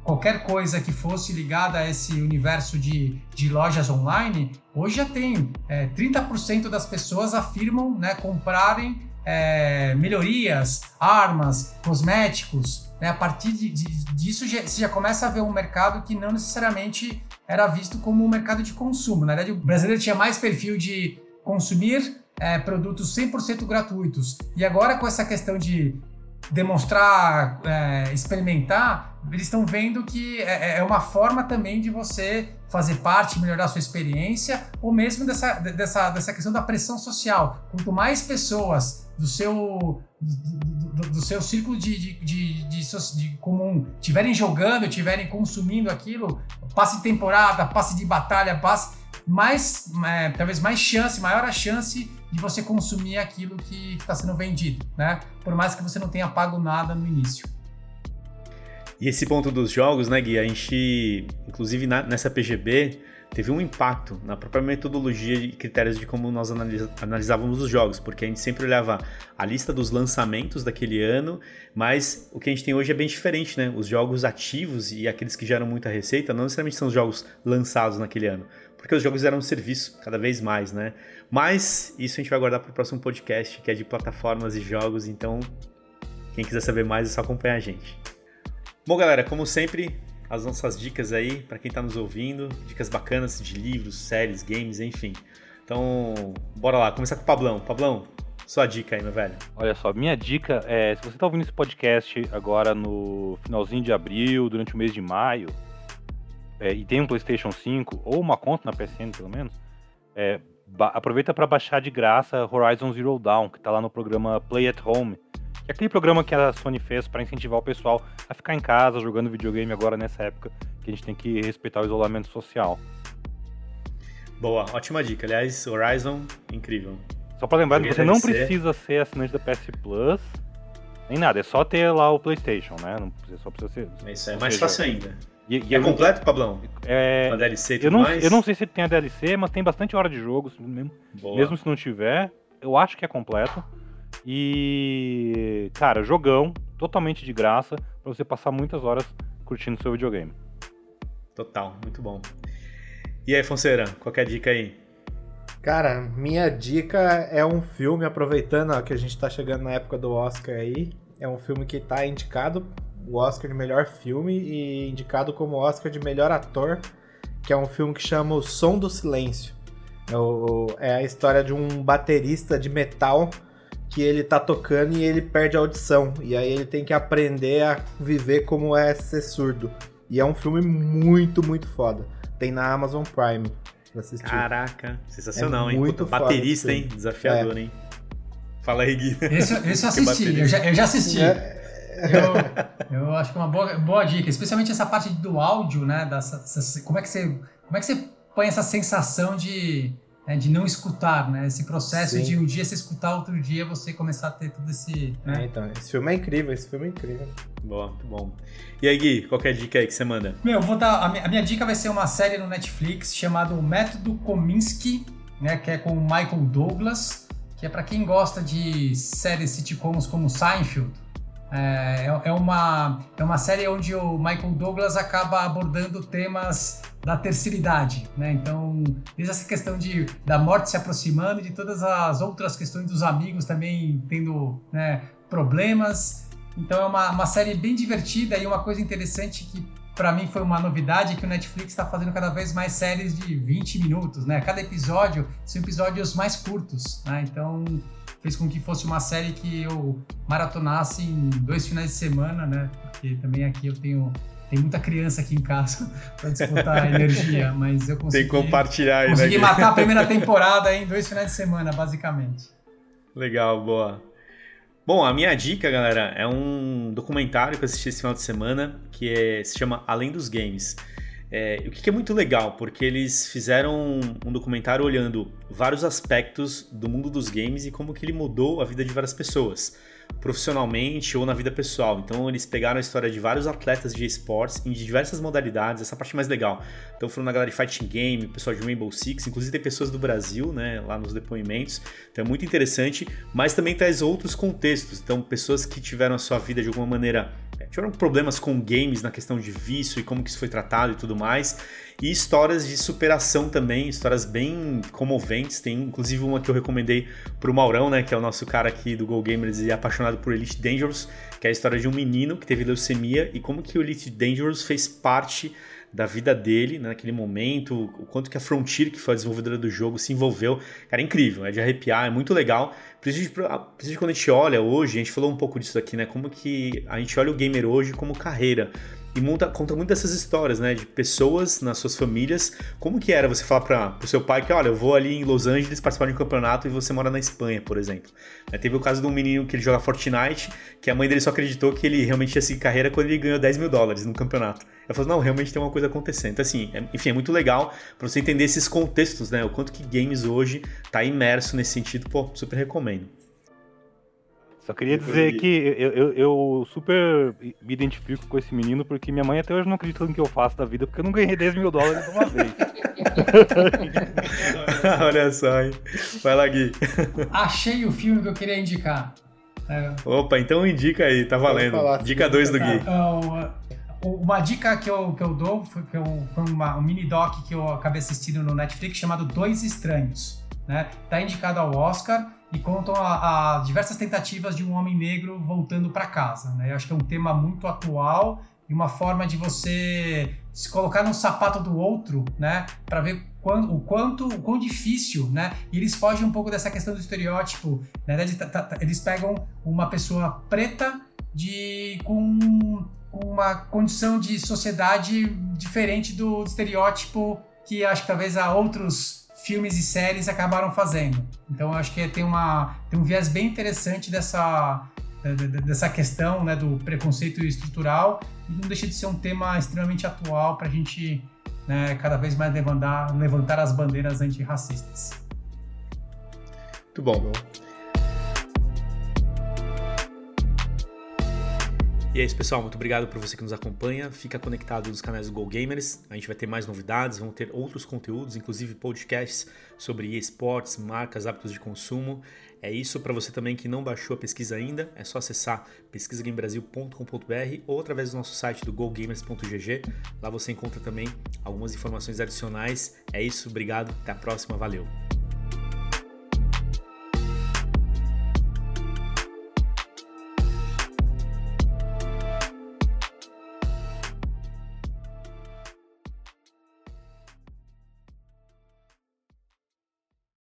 qualquer coisa que fosse ligada a esse universo de, de lojas online, hoje já tem é, 30% das pessoas afirmam né, comprarem é, melhorias, armas, cosméticos. Né? A partir de, de, disso, já, você já começa a ver um mercado que não necessariamente era visto como um mercado de consumo. Na verdade, o brasileiro tinha mais perfil de consumir é, produtos 100% gratuitos. E agora, com essa questão de demonstrar, é, experimentar, eles estão vendo que é, é, é, uma forma também de você fazer parte, melhorar a sua experiência, ou mesmo dessa, dessa, dessa questão da pressão social. Quanto mais pessoas do seu, do, do seu círculo de, de, de, de, de comum estiverem jogando, estiverem consumindo aquilo, passe temporada, passe de batalha, passe mais, é, talvez mais chance, maior a chance de você consumir aquilo que está sendo vendido, né? Por mais que você não tenha pago nada no início. E esse ponto dos jogos, né, Gui? A gente, inclusive na, nessa PGB, teve um impacto na própria metodologia e critérios de como nós analisávamos os jogos, porque a gente sempre olhava a lista dos lançamentos daquele ano, mas o que a gente tem hoje é bem diferente, né? Os jogos ativos e aqueles que geram muita receita não necessariamente são os jogos lançados naquele ano, porque os jogos eram um serviço cada vez mais, né? Mas isso a gente vai guardar para o próximo podcast, que é de plataformas e jogos, então quem quiser saber mais é só acompanhar a gente. Bom, galera, como sempre, as nossas dicas aí para quem está nos ouvindo, dicas bacanas de livros, séries, games, enfim. Então, bora lá, começar com o Pablão. Pablão, sua dica aí, meu velho. Olha só, minha dica é, se você está ouvindo esse podcast agora no finalzinho de abril, durante o mês de maio, é, e tem um PlayStation 5 ou uma conta na PSN pelo menos, é, aproveita para baixar de graça Horizon Zero Dawn, que está lá no programa Play at Home, que é aquele programa que a Sony fez para incentivar o pessoal a ficar em casa jogando videogame agora nessa época que a gente tem que respeitar o isolamento social. Boa, ótima dica. Aliás, Horizon, incrível. Só pra lembrar que você não precisa ser assinante da PS Plus, nem nada, é só ter lá o PlayStation, né? Não precisa, só precisa ser. Isso é mais fácil ainda. E, e é completo, Pablão? É. A DLC e tudo eu não, mais? Eu não sei se tem a DLC, mas tem bastante hora de jogo, mesmo, mesmo se não tiver. Eu acho que é completo. E. Cara, jogão, totalmente de graça, pra você passar muitas horas curtindo seu videogame. Total, muito bom. E aí, Fonseira, qual é a dica aí? Cara, minha dica é um filme, aproveitando ó, que a gente tá chegando na época do Oscar aí. É um filme que tá indicado o Oscar de melhor filme e indicado como Oscar de melhor ator, que é um filme que chama O Som do Silêncio. É, o, é a história de um baterista de metal que ele tá tocando e ele perde a audição. E aí ele tem que aprender a viver como é ser surdo. E é um filme muito, muito foda. Tem na Amazon Prime pra assistir. Caraca, sensacional, é hein? Muito Puta, baterista, hein? Desafiador, é. hein? Fala aí, Gui. Esse, esse eu assisti, eu já, eu já assisti. É. Eu, eu, acho que é uma boa, boa dica, especialmente essa parte do áudio, né? Dessa, como, é que você, como é que você põe essa sensação de, né, de não escutar, né? Esse processo Sim. de um dia você escutar, outro dia você começar a ter todo esse. Né? É, então, esse filme é incrível, esse filme é incrível. Boa, muito bom. E aí, Gui, qual é a dica aí que você manda? Meu, vou dar. A minha, a minha dica vai ser uma série no Netflix chamada Método Kominsky, né? Que é com o Michael Douglas, que é para quem gosta de séries sitcoms como Seinfeld. É, é, uma, é uma série onde o Michael Douglas acaba abordando temas da terceira idade, né? Então, desde essa questão de, da morte se aproximando, de todas as outras questões dos amigos também tendo né, problemas. Então, é uma, uma série bem divertida e uma coisa interessante que para mim foi uma novidade é que o Netflix está fazendo cada vez mais séries de 20 minutos, né? Cada episódio são episódios mais curtos, né? Então, fez com que fosse uma série que eu maratonasse em dois finais de semana, né? Porque também aqui eu tenho tem muita criança aqui em casa para disputar energia, mas eu consegui. Tem que compartilhar aí, Consegui né, matar a primeira temporada em dois finais de semana, basicamente. Legal, boa. Bom, a minha dica, galera, é um documentário que eu assisti esse final de semana que é, se chama Além dos Games. É, o que é muito legal, porque eles fizeram um documentário olhando vários aspectos do mundo dos games e como que ele mudou a vida de várias pessoas, profissionalmente ou na vida pessoal. Então eles pegaram a história de vários atletas de esportes em diversas modalidades, essa parte mais legal. Então foram na galera de Fighting Game, pessoal de Rainbow Six, inclusive tem pessoas do Brasil, né, lá nos depoimentos. Então é muito interessante, mas também traz outros contextos. Então pessoas que tiveram a sua vida de alguma maneira tiveram problemas com games na questão de vício e como que isso foi tratado e tudo mais. E histórias de superação também, histórias bem comoventes. Tem inclusive uma que eu recomendei pro Maurão, né, que é o nosso cara aqui do Go Gamers e é apaixonado por Elite Dangerous, que é a história de um menino que teve leucemia e como que o Elite Dangerous fez parte da vida dele né, naquele momento, o quanto que a Frontier, que foi a desenvolvedora do jogo, se envolveu. Cara, é incrível, é de arrepiar, é muito legal. Principalmente, principalmente quando a gente olha hoje, a gente falou um pouco disso aqui, né? Como que a gente olha o gamer hoje como carreira. E monta, conta muito dessas histórias, né? De pessoas nas suas famílias. Como que era você falar para o seu pai que, olha, eu vou ali em Los Angeles participar de um campeonato e você mora na Espanha, por exemplo. Né, teve o caso de um menino que ele joga Fortnite, que a mãe dele só acreditou que ele realmente ia seguir carreira quando ele ganhou 10 mil dólares no campeonato. Ela falou, não, realmente tem uma coisa acontecendo. Então, assim, é, enfim, é muito legal para você entender esses contextos, né? O quanto que games hoje tá imerso nesse sentido, pô, super recomendo. Só queria dizer que eu, eu, eu, super me identifico com esse menino, porque minha mãe até hoje não acredita no que eu faço da vida, porque eu não ganhei 10 mil dólares uma vez. Olha só, hein? Vai lá, Gui. Achei o filme que eu queria indicar. É. Opa, então indica aí, tá valendo. Dica 2 do Gui. Então, uma dica que eu, que eu dou foi, que eu, foi uma, um mini doc que eu acabei assistindo no Netflix chamado Dois Estranhos. Né? Tá indicado ao Oscar e contam a, diversas tentativas de um homem negro voltando para casa. Né? Eu acho que é um tema muito atual e uma forma de você se colocar no sapato do outro, né, para ver quando, o quanto, o quão difícil, né, e eles fogem um pouco dessa questão do estereótipo, né, eles, eles pegam uma pessoa preta de com uma condição de sociedade diferente do estereótipo que acho que talvez há outros filmes e séries acabaram fazendo. Então acho que tem, uma, tem um viés bem interessante dessa, dessa questão né, do preconceito estrutural e não deixa de ser um tema extremamente atual para a gente né, cada vez mais levantar, levantar as bandeiras antirracistas. Muito bom. E é isso, pessoal. Muito obrigado por você que nos acompanha. Fica conectado nos canais do Go Gamers. A gente vai ter mais novidades, vão ter outros conteúdos, inclusive podcasts sobre esportes, marcas, hábitos de consumo. É isso para você também que não baixou a pesquisa ainda. É só acessar pesquisagamebrasil.com.br ou através do nosso site do gogamers.gg. Lá você encontra também algumas informações adicionais. É isso, obrigado. Até a próxima. Valeu.